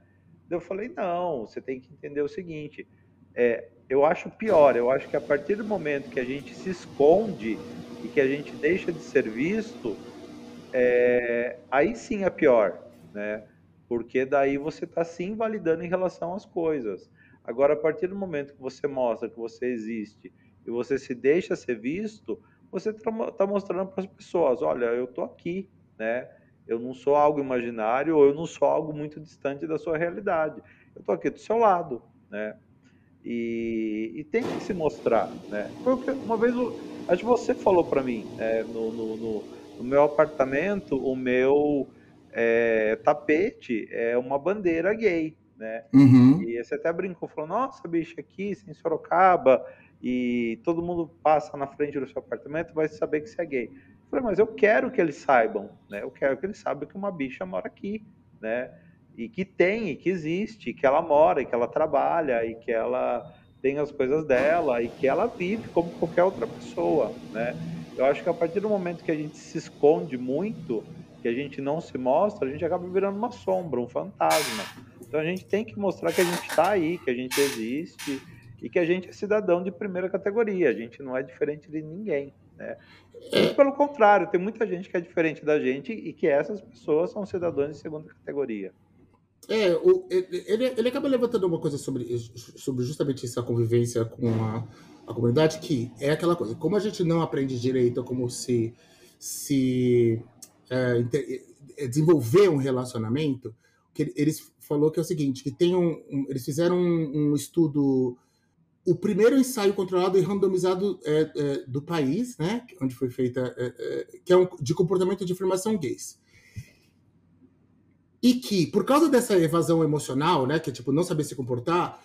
Eu falei, não, você tem que entender o seguinte, é, eu acho pior, eu acho que a partir do momento que a gente se esconde e que a gente deixa de ser visto, é, aí sim é pior, né? Porque daí você está se invalidando em relação às coisas. Agora, a partir do momento que você mostra que você existe e você se deixa ser visto, você está tá mostrando para as pessoas, olha, eu estou aqui, né? Eu não sou algo imaginário ou eu não sou algo muito distante da sua realidade. Eu estou aqui do seu lado, né? E, e, tem que se mostrar, né? Porque uma vez, acho que você falou para mim, é, no, no, no, no, meu apartamento, o meu é, tapete é uma bandeira gay, né? Uhum. E você até brincou, falou, nossa, bicho, aqui em Sorocaba, e todo mundo passa na frente do seu apartamento vai saber que você é gay. Falei, mas eu quero que eles saibam, né? Eu quero que eles saibam que uma bicha mora aqui, né? E que tem, e que existe, que ela mora, e que ela trabalha, e que ela tem as coisas dela, e que ela vive como qualquer outra pessoa, né? Eu acho que a partir do momento que a gente se esconde muito, que a gente não se mostra, a gente acaba virando uma sombra, um fantasma. Então a gente tem que mostrar que a gente está aí, que a gente existe e que a gente é cidadão de primeira categoria. A gente não é diferente de ninguém. Né? Pelo contrário, tem muita gente que é diferente da gente e que essas pessoas são cidadãos de segunda categoria. É, o, ele, ele acaba levantando uma coisa sobre, sobre justamente essa convivência com a, a comunidade, que é aquela coisa, como a gente não aprende direito como se, se é, é, desenvolver um relacionamento, que eles falou que é o seguinte, que tem um, um eles fizeram um, um, estudo, o primeiro ensaio controlado e randomizado é, é, do país, né, onde foi feita, é, é, que é um, de comportamento de afirmação gays. E que, por causa dessa evasão emocional, né, que é tipo não saber se comportar,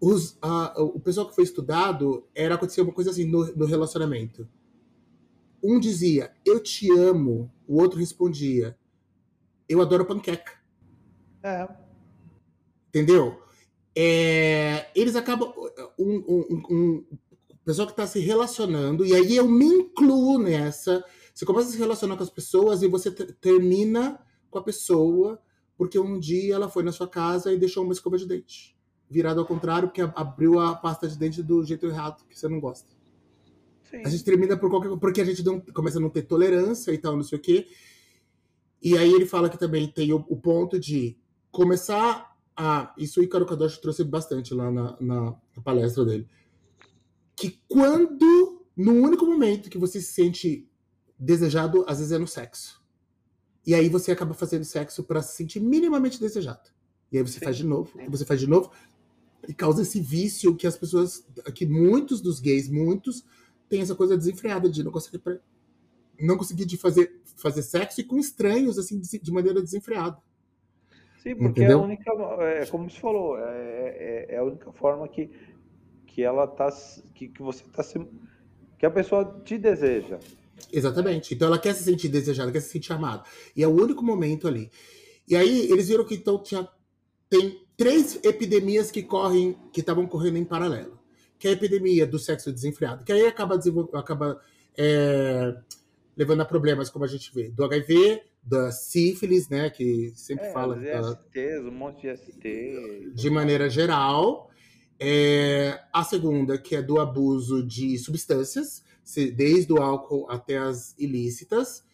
os, a, o pessoal que foi estudado era acontecer uma coisa assim no, no relacionamento. Um dizia, eu te amo, o outro respondia, eu adoro panqueca. É. Entendeu? É, eles acabam. Um, um, um, um pessoal que está se relacionando, e aí eu me incluo nessa. Você começa a se relacionar com as pessoas e você termina com a pessoa porque um dia ela foi na sua casa e deixou uma escova de dente. Virado ao contrário, porque abriu a pasta de dente do jeito errado, que você não gosta. Sim. A gente termina por qualquer porque a gente não, começa a não ter tolerância e tal, não sei o quê. E aí ele fala que também tem o, o ponto de começar a. Isso o Icaro Kadoshi trouxe bastante lá na, na, na palestra dele. Que quando, no único momento que você se sente desejado, às vezes é no sexo. E aí você acaba fazendo sexo para se sentir minimamente desejado. E aí você sim, faz de novo, sim. você faz de novo, e causa esse vício que as pessoas, que muitos dos gays, muitos, têm essa coisa desenfreada de não conseguir, não conseguir de fazer, fazer sexo e com estranhos, assim, de maneira desenfreada. Sim, porque Entendeu? é a única, é, como você falou, é, é, é, a única forma que, que ela tá, que, que você tá se, que a pessoa te deseja. Exatamente. Então ela quer se sentir desejada, quer se sentir amada. E é o único momento ali. E aí eles viram que então tinha, tem três epidemias que correm, que estavam correndo em paralelo. Que é a epidemia do sexo desenfreado, que aí acaba, acaba é, levando a problemas, como a gente vê, do HIV, da sífilis, né, que sempre é, fala... Da, STs, um monte de ST. De maneira geral. É, a segunda, que é do abuso de substâncias, desde o álcool até as ilícitas,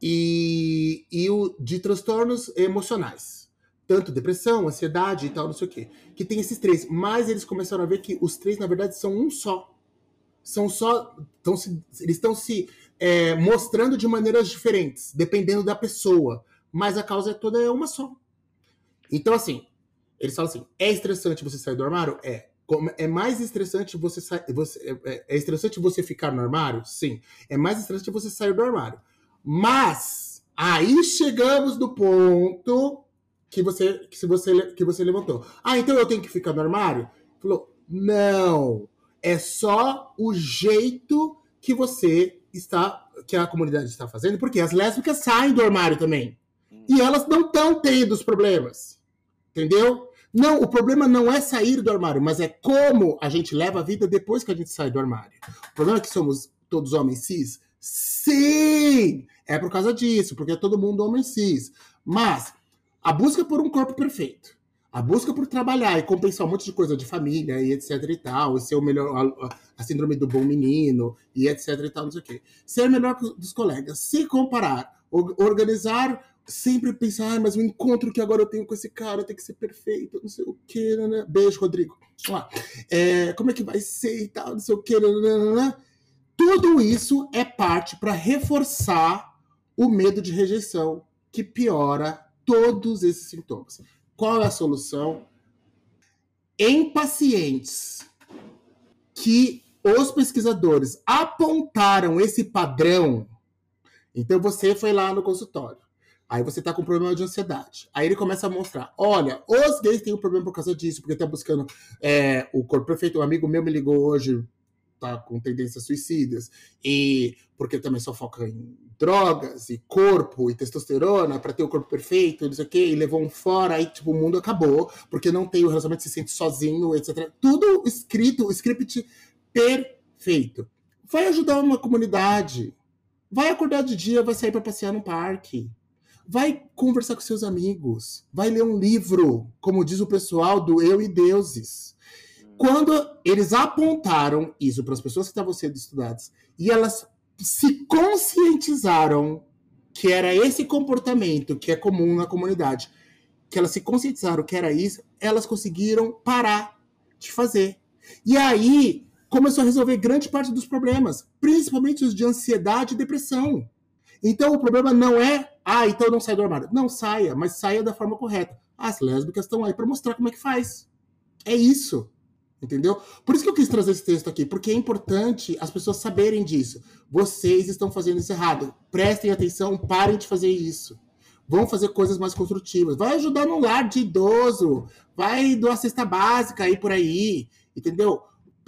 e, e o de transtornos emocionais, tanto depressão, ansiedade e tal, não sei o quê. Que tem esses três, mas eles começaram a ver que os três, na verdade, são um só. São só. Tão se, eles estão se é, mostrando de maneiras diferentes, dependendo da pessoa. Mas a causa toda é uma só. Então, assim, eles falam assim: é estressante você sair do armário? É. É mais estressante você sair. Você, é, é, é estressante você ficar no armário? Sim. É mais estressante você sair do armário. Mas aí chegamos no ponto que você, que você, que você levantou. Ah, então eu tenho que ficar no armário? Falou, não. É só o jeito que você está, que a comunidade está fazendo, porque as lésbicas saem do armário também. E elas não estão tendo os problemas. Entendeu? Não, o problema não é sair do armário, mas é como a gente leva a vida depois que a gente sai do armário. O problema é que somos todos homens cis? Sim! É por causa disso, porque é todo mundo homem cis. Mas a busca por um corpo perfeito, a busca por trabalhar e compensar um monte de coisa de família e etc e tal, e ser o melhor, a, a síndrome do bom menino e etc e tal, não sei o quê. Ser melhor que os colegas, se comparar, organizar sempre pensar, ah, mas o encontro que agora eu tenho com esse cara tem que ser perfeito, não sei o que, né, né? Beijo, Rodrigo. É, como é que vai ser e tal, não sei o que, né, né, né, Tudo isso é parte para reforçar o medo de rejeição, que piora todos esses sintomas. Qual é a solução? Em pacientes que os pesquisadores apontaram esse padrão, então você foi lá no consultório Aí você tá com problema de ansiedade. Aí ele começa a mostrar: olha, os gays têm um problema por causa disso, porque tá buscando é, o corpo perfeito. Um amigo meu me ligou hoje tá com tendências suicidas, e porque também só foca em drogas e corpo e testosterona para ter o corpo perfeito, não sei o quê, e levou um fora, aí tipo, o mundo acabou, porque não tem o relacionamento, se sente sozinho, etc. Tudo escrito, o script perfeito. Vai ajudar uma comunidade. Vai acordar de dia, vai sair para passear no parque. Vai conversar com seus amigos. Vai ler um livro, como diz o pessoal do Eu e Deuses. Quando eles apontaram isso para as pessoas que estavam sendo estudadas e elas se conscientizaram que era esse comportamento que é comum na comunidade, que elas se conscientizaram que era isso, elas conseguiram parar de fazer. E aí começou a resolver grande parte dos problemas, principalmente os de ansiedade e depressão. Então o problema não é, ah, então não sai do armário. Não saia, mas saia da forma correta. As lésbicas estão aí para mostrar como é que faz. É isso. Entendeu? Por isso que eu quis trazer esse texto aqui, porque é importante as pessoas saberem disso. Vocês estão fazendo isso errado. Prestem atenção, parem de fazer isso. Vão fazer coisas mais construtivas. Vai ajudar no lar de idoso. Vai doar cesta básica aí por aí. Entendeu?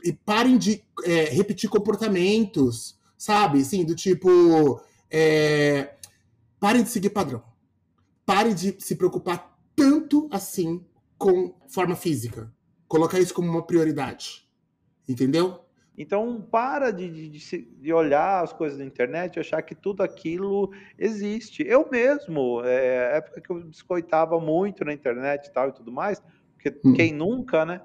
E parem de é, repetir comportamentos, sabe? Sim, do tipo. É, parem de seguir padrão. Parem de se preocupar tanto assim com forma física colocar isso como uma prioridade. Entendeu? Então, para de, de, de, olhar as coisas na internet e achar que tudo aquilo existe. Eu mesmo, é, época que eu biscoitava muito na internet e tal e tudo mais, porque hum. quem nunca, né?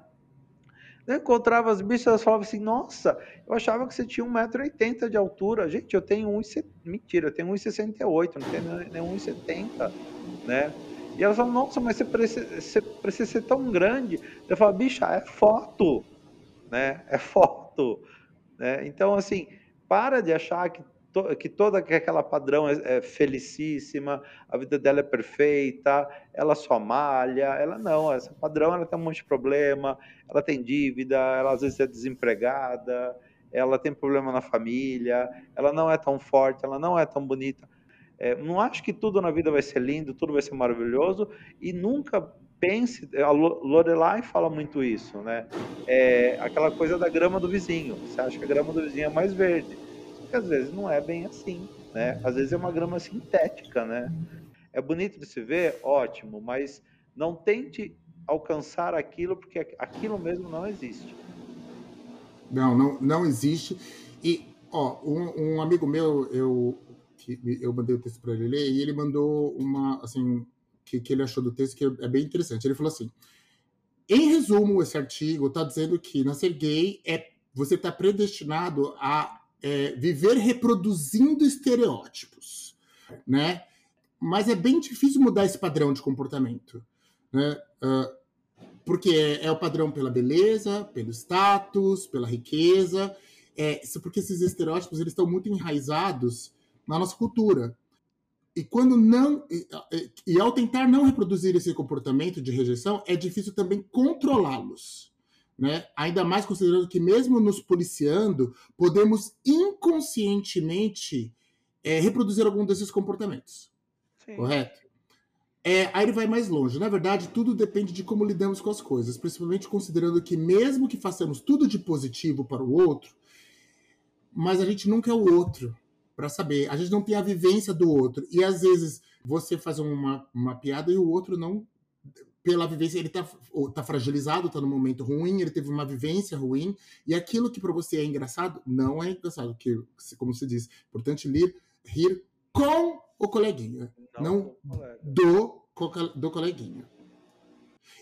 Eu encontrava as bichas, elas falavam assim, nossa, eu achava que você tinha 1,80m de altura. Gente, eu tenho 1,70m. Mentira, eu tenho 1,68m, não tenho nem 1,70m, né? E elas falam, nossa, mas você precisa, você precisa ser tão grande. Eu falo, bicha, é foto, né? É foto. Né? Então, assim, para de achar que, to, que toda aquela padrão é, é, felicíssima, a vida dela é perfeita, ela só malha. Ela não, essa padrão ela tem um monte de problema, ela tem dívida, ela às vezes é desempregada, ela tem problema na família, ela não é tão forte, ela não é tão bonita. É, não acho que tudo na vida vai ser lindo, tudo vai ser maravilhoso e nunca pense. A Lorelai fala muito isso, né? É aquela coisa da grama do vizinho. Você acha que a grama do vizinho é mais verde? Só que às vezes não é bem assim, né? Às vezes é uma grama sintética, né? É bonito de se ver, ótimo, mas não tente alcançar aquilo porque aquilo mesmo não existe. Não, não, não existe. E ó, um, um amigo meu, eu que eu mandei o texto para ele ler, e ele mandou uma, assim, que, que ele achou do texto que é bem interessante. Ele falou assim: em resumo, esse artigo está dizendo que nascer gay é você está predestinado a é, viver reproduzindo estereótipos, né? Mas é bem difícil mudar esse padrão de comportamento, né? Uh, porque é, é, o padrão pela beleza, pelo status, pela riqueza, é, porque esses estereótipos eles estão muito enraizados na nossa cultura. E quando não e, e, ao tentar não reproduzir esse comportamento de rejeição, é difícil também controlá-los, né? Ainda mais considerando que mesmo nos policiando, podemos inconscientemente é, reproduzir algum desses comportamentos. Sim. Correto? É, aí ele vai mais longe. Na verdade, tudo depende de como lidamos com as coisas, principalmente considerando que mesmo que façamos tudo de positivo para o outro, mas a gente nunca é o outro para saber. A gente não tem a vivência do outro. E às vezes você faz uma, uma piada e o outro não. Pela vivência, ele tá, tá fragilizado, tá num momento ruim, ele teve uma vivência ruim, e aquilo que para você é engraçado não é engraçado, que, como se diz, importante rir, rir com o coleguinha, não, não do, do coleguinha.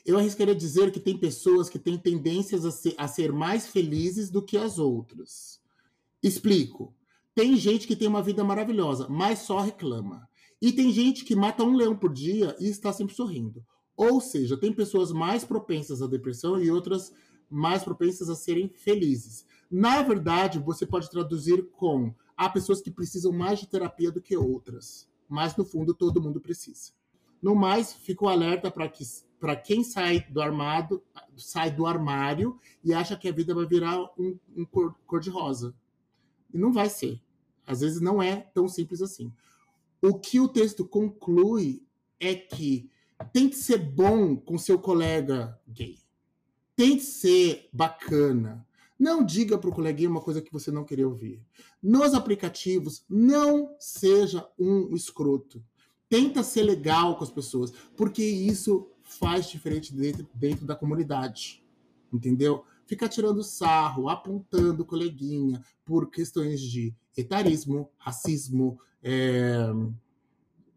Eu arriscaria dizer que tem pessoas que têm tendências a ser, a ser mais felizes do que as outras. Explico. Tem gente que tem uma vida maravilhosa, mas só reclama. E tem gente que mata um leão por dia e está sempre sorrindo. Ou seja, tem pessoas mais propensas à depressão e outras mais propensas a serem felizes. Na verdade, você pode traduzir com há pessoas que precisam mais de terapia do que outras, mas no fundo todo mundo precisa. No mais, fico alerta para que para quem sai do armado, sai do armário e acha que a vida vai virar um, um cor, cor de rosa. E não vai ser. Às vezes não é tão simples assim. O que o texto conclui é que tente ser bom com seu colega gay. Tente ser bacana. Não diga para o coleguinha uma coisa que você não queria ouvir. Nos aplicativos, não seja um escroto. Tenta ser legal com as pessoas, porque isso faz diferente dentro, dentro da comunidade. Entendeu? Ficar tirando sarro, apontando coleguinha por questões de etarismo, racismo, é,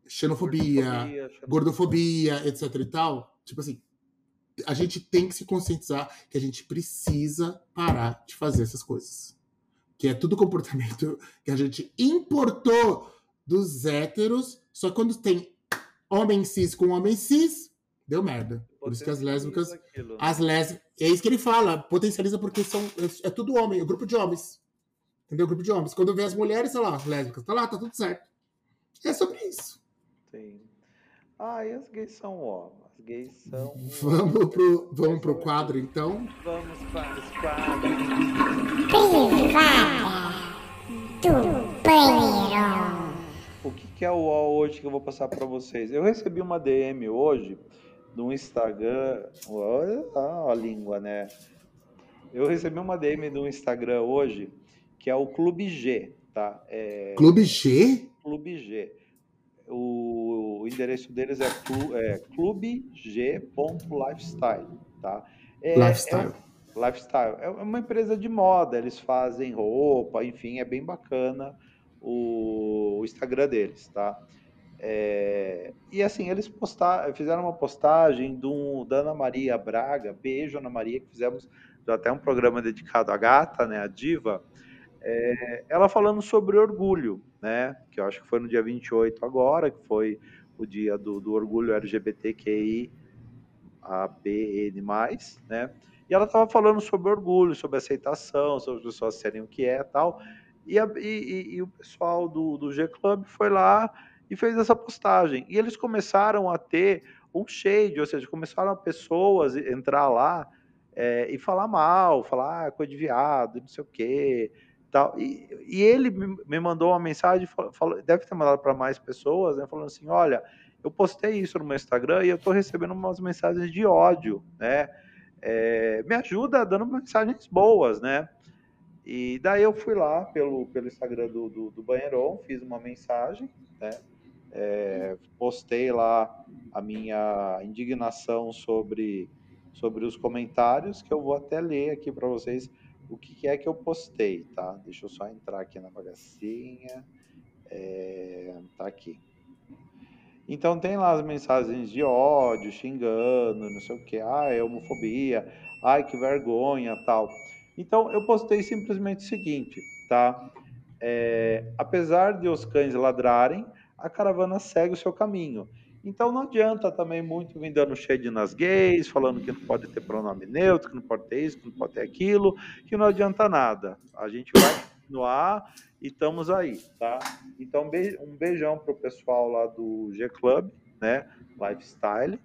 xenofobia, gordofobia, gordofobia, etc e tal. Tipo assim, a gente tem que se conscientizar que a gente precisa parar de fazer essas coisas. Que é tudo comportamento [laughs] que a gente importou dos héteros, só quando tem homem cis com homem cis, deu merda. Por isso que as lésbicas. As lésbicas. É isso que ele fala, potencializa porque são, é, é tudo homem, é um grupo de homens. Entendeu? Grupo de homens. Quando vê as mulheres, sei lá, as lésbicas, tá lá, tá tudo certo. É sobre isso. Sim. Ah, e as gays são ó. As gays são. [laughs] Vamos pro, vamos pro quadro, então? Vamos para os quadros. Privada do banheiro. O que, que é o UOL hoje que eu vou passar para vocês? Eu recebi uma DM hoje no Instagram. Olha a língua, né? Eu recebi uma DM do Instagram hoje que é o Clube G, tá? É... Clube G? Clube G. O, o endereço deles é, clu, é clubeg.lifestyle, tá? É, lifestyle. É, lifestyle. É uma empresa de moda, eles fazem roupa, enfim, é bem bacana o, o Instagram deles, tá? É, e assim, eles postaram, fizeram uma postagem do, da Ana Maria Braga, beijo Ana Maria, que fizemos até um programa dedicado à gata, né, a diva, é, ela falando sobre orgulho, né? Que eu acho que foi no dia 28 agora, que foi o dia do, do orgulho LGBTQI ABN+, né? E ela estava falando sobre orgulho, sobre aceitação, sobre as pessoas serem o que é tal. E, a, e, e o pessoal do, do G Club foi lá e fez essa postagem. E eles começaram a ter um shade, ou seja, começaram pessoas entrar lá é, e falar mal, falar ah, coisa de viado, não sei o quê, Tal. E, e ele me mandou uma mensagem, falou, deve ter mandado para mais pessoas, né, falando assim: olha, eu postei isso no meu Instagram e eu estou recebendo umas mensagens de ódio, né? É, me ajuda dando mensagens boas, né? E daí eu fui lá pelo, pelo Instagram do, do, do Banheiron, fiz uma mensagem, né? É, postei lá a minha indignação sobre, sobre os comentários, que eu vou até ler aqui para vocês o que é que eu postei, tá? Deixa eu só entrar aqui na bagacinha. É, tá aqui. Então tem lá as mensagens de ódio, xingando, não sei o que, ah, é homofobia, ai que vergonha, tal. Então eu postei simplesmente o seguinte, tá? É, apesar de os cães ladrarem, a caravana segue o seu caminho. Então não adianta também muito vir dando shade nas gays, falando que não pode ter pronome neutro, que não pode ter isso, que não pode ter aquilo, que não adianta nada. A gente vai continuar e estamos aí, tá? Então um beijão pro pessoal lá do G Club, né? Lifestyle.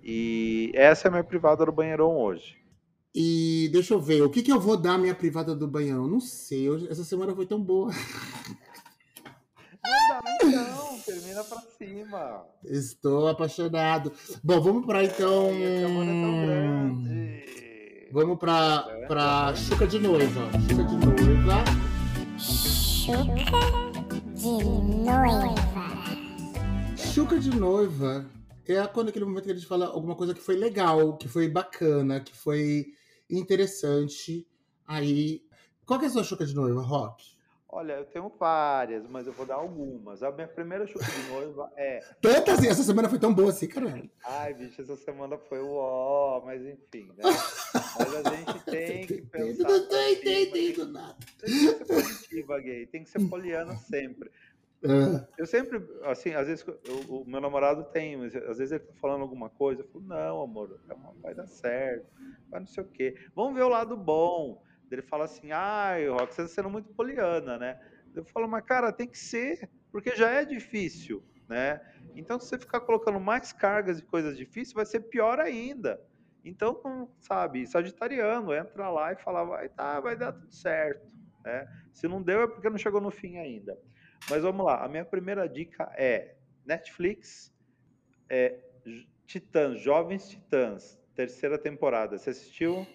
E essa é a minha privada do banheirão hoje. E deixa eu ver, o que, que eu vou dar minha privada do banheirão? Não sei, essa semana foi tão boa. [laughs] Termina pra cima. Estou apaixonado. Bom, vamos pra então. É, é vamos pra, é, pra. Chuca de Noiva. Chuca de Noiva. Chuca de Noiva. Chuca de Noiva é quando aquele momento que a gente fala alguma coisa que foi legal, que foi bacana, que foi interessante. Aí. Qual que é a sua chuca de noiva, Rock? Olha, eu tenho várias, mas eu vou dar algumas. A minha primeira chuva de noiva é. Tantas assim, essa semana foi tão boa assim, caralho. Ai, bicho, essa semana foi o ó, mas enfim, né? [laughs] Mas a gente tem que pensar. Não tô entendendo nada. Tem que ser positiva, gay. Tem que ser poliana sempre. É. Eu sempre, assim, às vezes eu, o meu namorado tem, mas às vezes ele tá falando alguma coisa, eu falo, não, amor, vai dar certo, vai não sei o quê. Vamos ver o lado bom. Ele fala assim, ah, Rock, você está sendo muito poliana, né? Eu falo, mas cara, tem que ser, porque já é difícil, né? Então, se você ficar colocando mais cargas e coisas difíceis, vai ser pior ainda. Então, sabe, sagitariano, entra lá e fala, vai, tá, vai dar tudo certo. Né? Se não deu, é porque não chegou no fim ainda. Mas vamos lá, a minha primeira dica é Netflix, é Titãs, Jovens Titãs, terceira temporada. Você assistiu?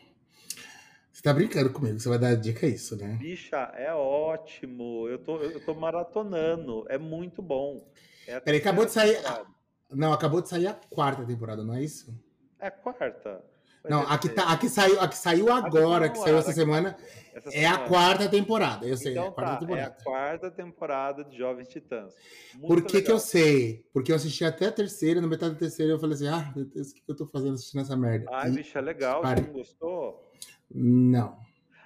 Você tá brincando comigo, você vai dar dica isso, né? Bicha, é ótimo. Eu tô, eu tô maratonando. É muito bom. É a Peraí, acabou de sair. temporada. Não, acabou de sair a quarta temporada, não é isso? É a quarta. Vai Não, a que, tá, a que saiu, a que saiu agora, tá que saiu ar, essa a semana, Essa é a quarta temporada. Eu sei, é Então a quarta tá, é a temporada. quarta temporada de Jovens Titãs. Muito Por que, que eu sei? Porque eu assisti até a terceira, na metade da terceira eu falei assim, ah, meu Deus, o que que eu tô fazendo assistindo essa merda? Ai, E- bicho, é legal. Você não gostou? Não.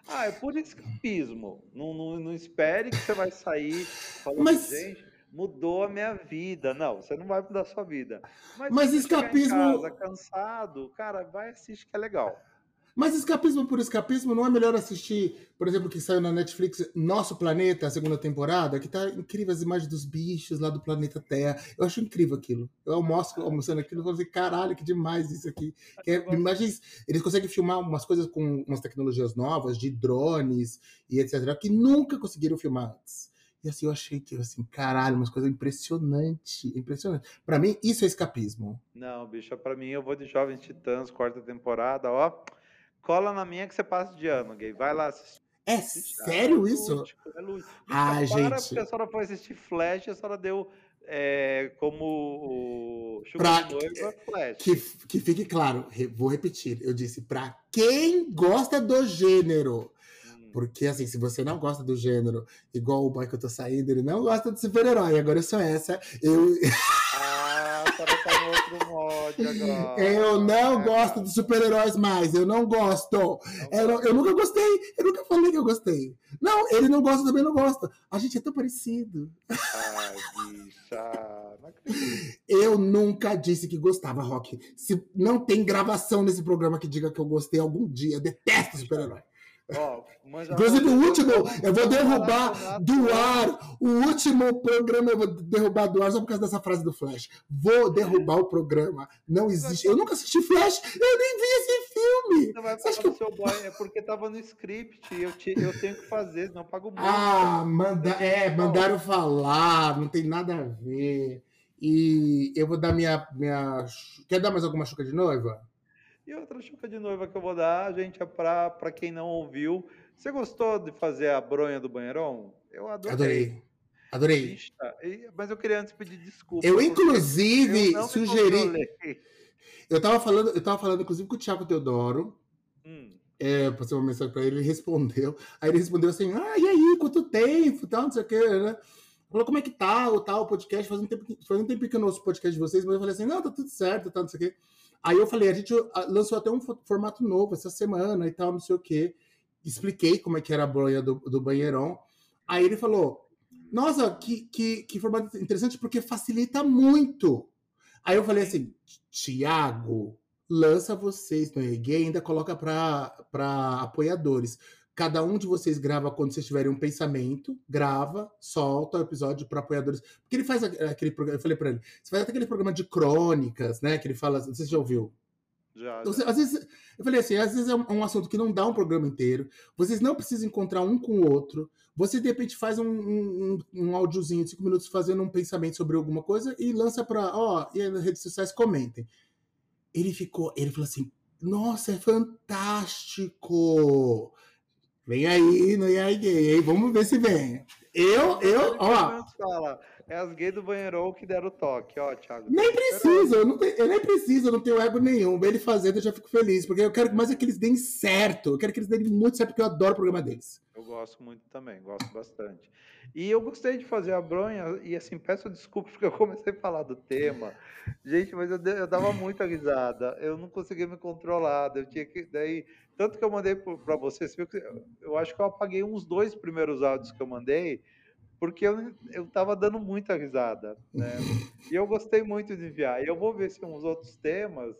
Ah, é por escapismo. Não, não, não espere que você vai sair falando, Mas- gente, mudou a minha vida. Não, você não vai mudar a sua vida. Mas, Mas escapismo- casa cansado, cara, vai assistir que é legal. Mas escapismo por escapismo, não é melhor assistir, por exemplo, que saiu na Netflix, Nosso Planeta, a segunda temporada, que tá incrível as imagens dos bichos lá do planeta Terra. Eu acho incrível aquilo. Eu almoço almoçando aquilo e falo assim, caralho, que demais isso aqui. Que é, imagens, eles conseguem filmar umas coisas com umas tecnologias novas, de drones e etc., que nunca conseguiram filmar antes. E assim, eu achei que, assim, caralho, umas coisas impressionantes, impressionante. Pra mim, isso é escapismo. Não, bicho, pra mim eu vou de Jovens Titãs, quarta temporada, ó. Cola na minha que você passa de ano, gay. Vai lá assistir. É sério é isso? lúdico, é lúdico. Ah, para, gente. porque a senhora foi assistir Flash, a senhora deu é, como o Pra- Noiva Flash. Que, que fique claro, vou repetir. Eu disse pra quem gosta do gênero. Hum. Porque, assim, se você não gosta do gênero, igual o boy que eu tô saindo, ele não gosta de super-herói. Agora eu sou essa. Eu, a [laughs] agora. eu não É, gosto de super-heróis mais. Eu não gosto. não Eu, não- eu nunca gostei. Eu nunca falei que eu gostei. Não, ele não gosta, também não gosta. A gente é tão parecido. Ai, bicha, não acredito. Eu nunca disse que gostava, Rock. Se não tem gravação nesse programa que diga que eu gostei algum dia. Eu detesto super-herói. Ó, Inclusive, o último, eu vou derrubar do ar. O último programa eu vou derrubar do ar só por causa dessa frase do Flash. Vou derrubar o programa. Não existe. Eu nunca assisti Flash. Eu nem vi esse filme. Você vai falar que seu boy, é porque tava no script. Eu, te- eu tenho que fazer, eu pago muito. Ah, manda, é, mandaram falar. Não tem nada a ver. E eu vou dar minha, minha. Quer dar mais alguma chuca de noiva? E outra chuca de noiva que eu vou dar, gente, é pra, pra quem não ouviu. Você gostou de fazer a bronha do banheirão? Eu adorei. Adorei. Adorei. Mas eu queria antes pedir desculpa. Eu, inclusive, eu sugeri. Eu tava falando, eu tava falando, inclusive, com o Thiago Teodoro. Hum, é, passei uma mensagem pra ele, ele respondeu. Aí ele respondeu assim: Ah, e aí, quanto tempo? Tal, não sei o que, né? Falou, como é que tá o tal podcast? Faz um, tempo, que- faz um tempo que eu não ouço o podcast de vocês, mas eu falei assim: não, tá tudo certo, tal, não sei o quê. Aí eu falei: a gente ah, lançou até um fo- formato novo essa semana e tal, não sei o quê. Expliquei como é que era a bronha do, do banheirão. Aí ele falou: Nossa, que, que, que formato interessante, porque facilita muito. Aí eu falei assim: Tiago, lança vocês no Reggae e ainda coloca para apoiadores. Cada um de vocês grava quando vocês tiverem um pensamento, grava, solta o episódio para apoiadores. Porque ele faz a- aquele programa, eu falei para ele, você faz até aquele programa de crônicas, né? Que ele fala, não sei se você já ouviu. já, Então, já. você- às vezes, eu falei assim, às vezes é um, um assunto que não dá um programa inteiro. Vocês não precisam encontrar um com o outro. Você, de repente, faz um, um, um áudiozinho de cinco minutos fazendo um pensamento sobre alguma coisa e lança para, ó, e aí nas redes sociais comentem. Ele ficou, ele falou assim, nossa, é fantástico! Vem aí, não é aí gay, hein? Vamos ver se vem. Eu, eu, ó, é as gays do banheirão que deram o toque, ó, Thiago. Nem precisa, eu, não tenho, eu nem preciso, eu não tenho ego nenhum. Ele fazendo, eu já fico feliz, porque eu quero mais é que eles deem certo. Eu quero que eles deem muito certo, porque eu adoro o programa deles. Eu gosto muito também, gosto bastante. E eu gostei de fazer a bronha, e assim, peço desculpas [laughs] porque eu comecei a falar do tema. Gente, mas eu, eu dava muita risada, eu não conseguia me controlar. Eu tinha que. Daí, tanto que eu mandei para você, você que eu, acho que eu apaguei uns dois primeiros áudios que eu mandei, porque eu, eu tava dando muita risada, né? [laughs] E eu gostei muito de enviar. E eu vou ver se uns outros temas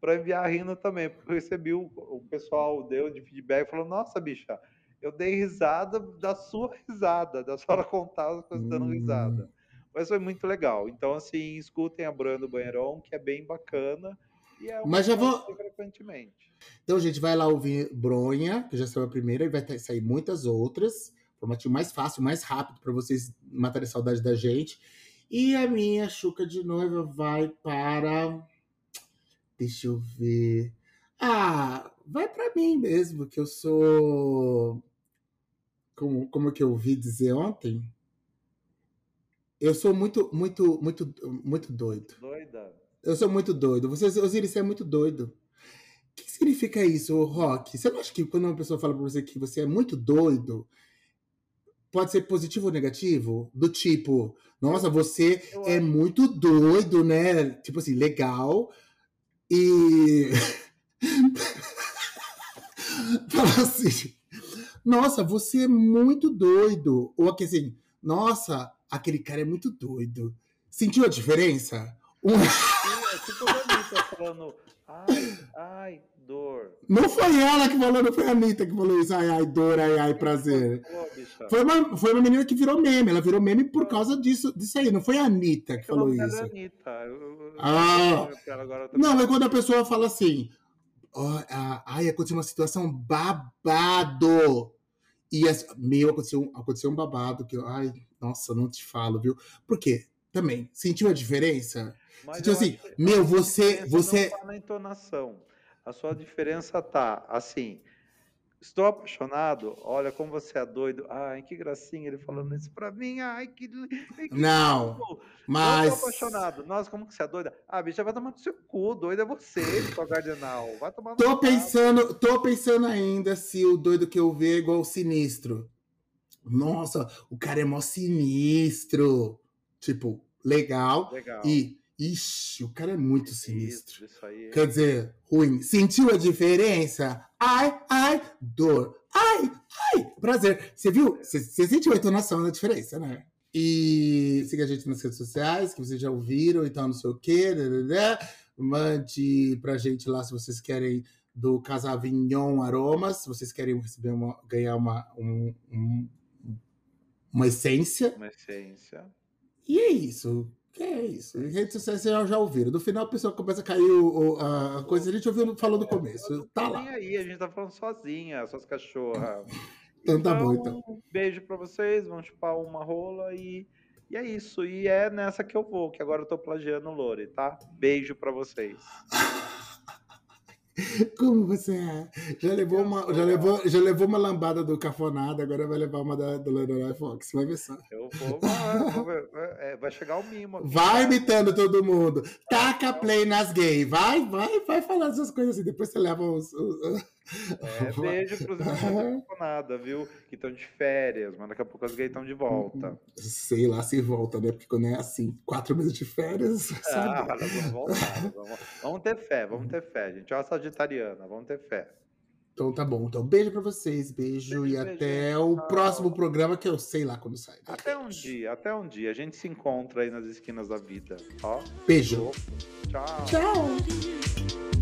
para enviar rindo também, porque eu recebi o, o pessoal deu de feedback falou: Nossa, bicha, eu dei risada da sua risada, da senhora contar as coisas dando Hum. risada. Mas foi muito legal. Então, assim, escutem a Bran do Banheirão, que é bem bacana. E é Mas já vou- frequentemente. Então, gente, vai lá ouvir Bronha, que já saiu a primeira, e vai ter- sair muitas outras. Formatinho mais fácil, mais rápido, para vocês matarem saudade da gente. E a minha chuca de noiva vai para. Deixa eu ver. Ah, vai pra mim mesmo, que eu sou. Como, como que eu ouvi dizer ontem? Eu sou muito, muito, muito, muito doido. Doida. Eu sou muito doido. Você, Osiris, você é muito doido. O que significa isso, Rock? Você não acha que quando uma pessoa fala pra você que você é muito doido, pode ser positivo ou negativo? Do tipo, nossa, você Eu é muito doido, né? Tipo assim, legal. E. [laughs] Fala assim, nossa, você é muito doido. Ou aqui assim, nossa, aquele cara é muito doido. Sentiu a diferença? Um- E é tipo a Anitta falando, ai, ai, dor. Não foi ela que falou, não foi a Anitta que falou isso. Ai, ai, dor, ai, ai, prazer. Pô. Foi uma, foi uma menina que virou meme. Ela virou meme por causa disso, disso aí. Não foi a Anitta que falou é isso. Anitta. Eu- eu- Ah. Não, é quando a pessoa fala assim: ó, ah, ai, aconteceu uma situação babado. E as- meu, aconteceu, aconteceu um babado que eu, ai, nossa, não te falo, viu? Por quê? Também, sentiu a diferença? Mas eu assim, acho meu, você, você, Não tá na entonação. A sua diferença tá assim. Estou apaixonado. Olha como você é doido. Ai, que gracinha ele falando isso pra mim. Ai, que. que Não, mas. Tô apaixonado. Nossa, como que você é doida? Ah, bicha, vai tomar no seu cu. Doida é você, sua cardenal. Vai tomar no Tô pensando, tô pensando ainda se o doido que eu ver é igual o sinistro. Nossa, o cara é mó sinistro. Tipo, legal. Legal. E, ixi, o cara é muito sinistro. Isso, isso aí. Quer dizer, ruim. Sentiu a diferença? Ai, ai, dor. Ai, ai, prazer. Você viu? Você sentiu a entonação da diferença, né? E siga a gente nas redes sociais, que vocês já ouviram e tal, não sei o quê. dadadá. Mande pra gente lá se vocês querem do Casavignon Aromas, se vocês querem receber uma, ganhar uma, um- um- uma essência. Uma essência. E é isso. Que é isso. Em redes sociais vocês já, já ouviram. No final a pessoa começa a cair o- o- a coisa. A gente ouviu falou no começo. Tá lá. aí, a gente tá falando sozinha, suas cachorras. [laughs] Então tá bom, então. Beijo pra vocês, vão chupar uma rola e, e é isso. E é nessa que eu vou, que agora eu tô plagiando o Lore, tá? Beijo pra vocês. [laughs] [laughs] Como você é? Já levou uma, já levou, já levou uma lambada do Cafonada, agora vai levar uma da, do Lorelai Fox. Vai ver só. Eu vou. vai- vai- é, vai chegar o mimo aqui. Vai imitando todo mundo. Taca play nas gays. Vai, vai, vai falar essas coisas assim. Depois você leva os. os- É, [laughs] beijo pros da [laughs] nada, viu? Que estão de férias, mas daqui a pouco as gays estão de volta. Sei lá se volta, né? Porque quando é assim, quatro meses de férias. [laughs] Ah, vão voltar. Vamos, vamos ter fé, vamos ter fé, gente. Olha a sagitariana, vamos ter fé. Então tá bom. Então beijo pra vocês. Beijo, Beijo, e beijo. até o Tchau. próximo programa que eu sei lá quando sai. Até um dia, até um dia. A gente se encontra aí nas esquinas da vida. Ó. Beijo. Tchau. Tchau.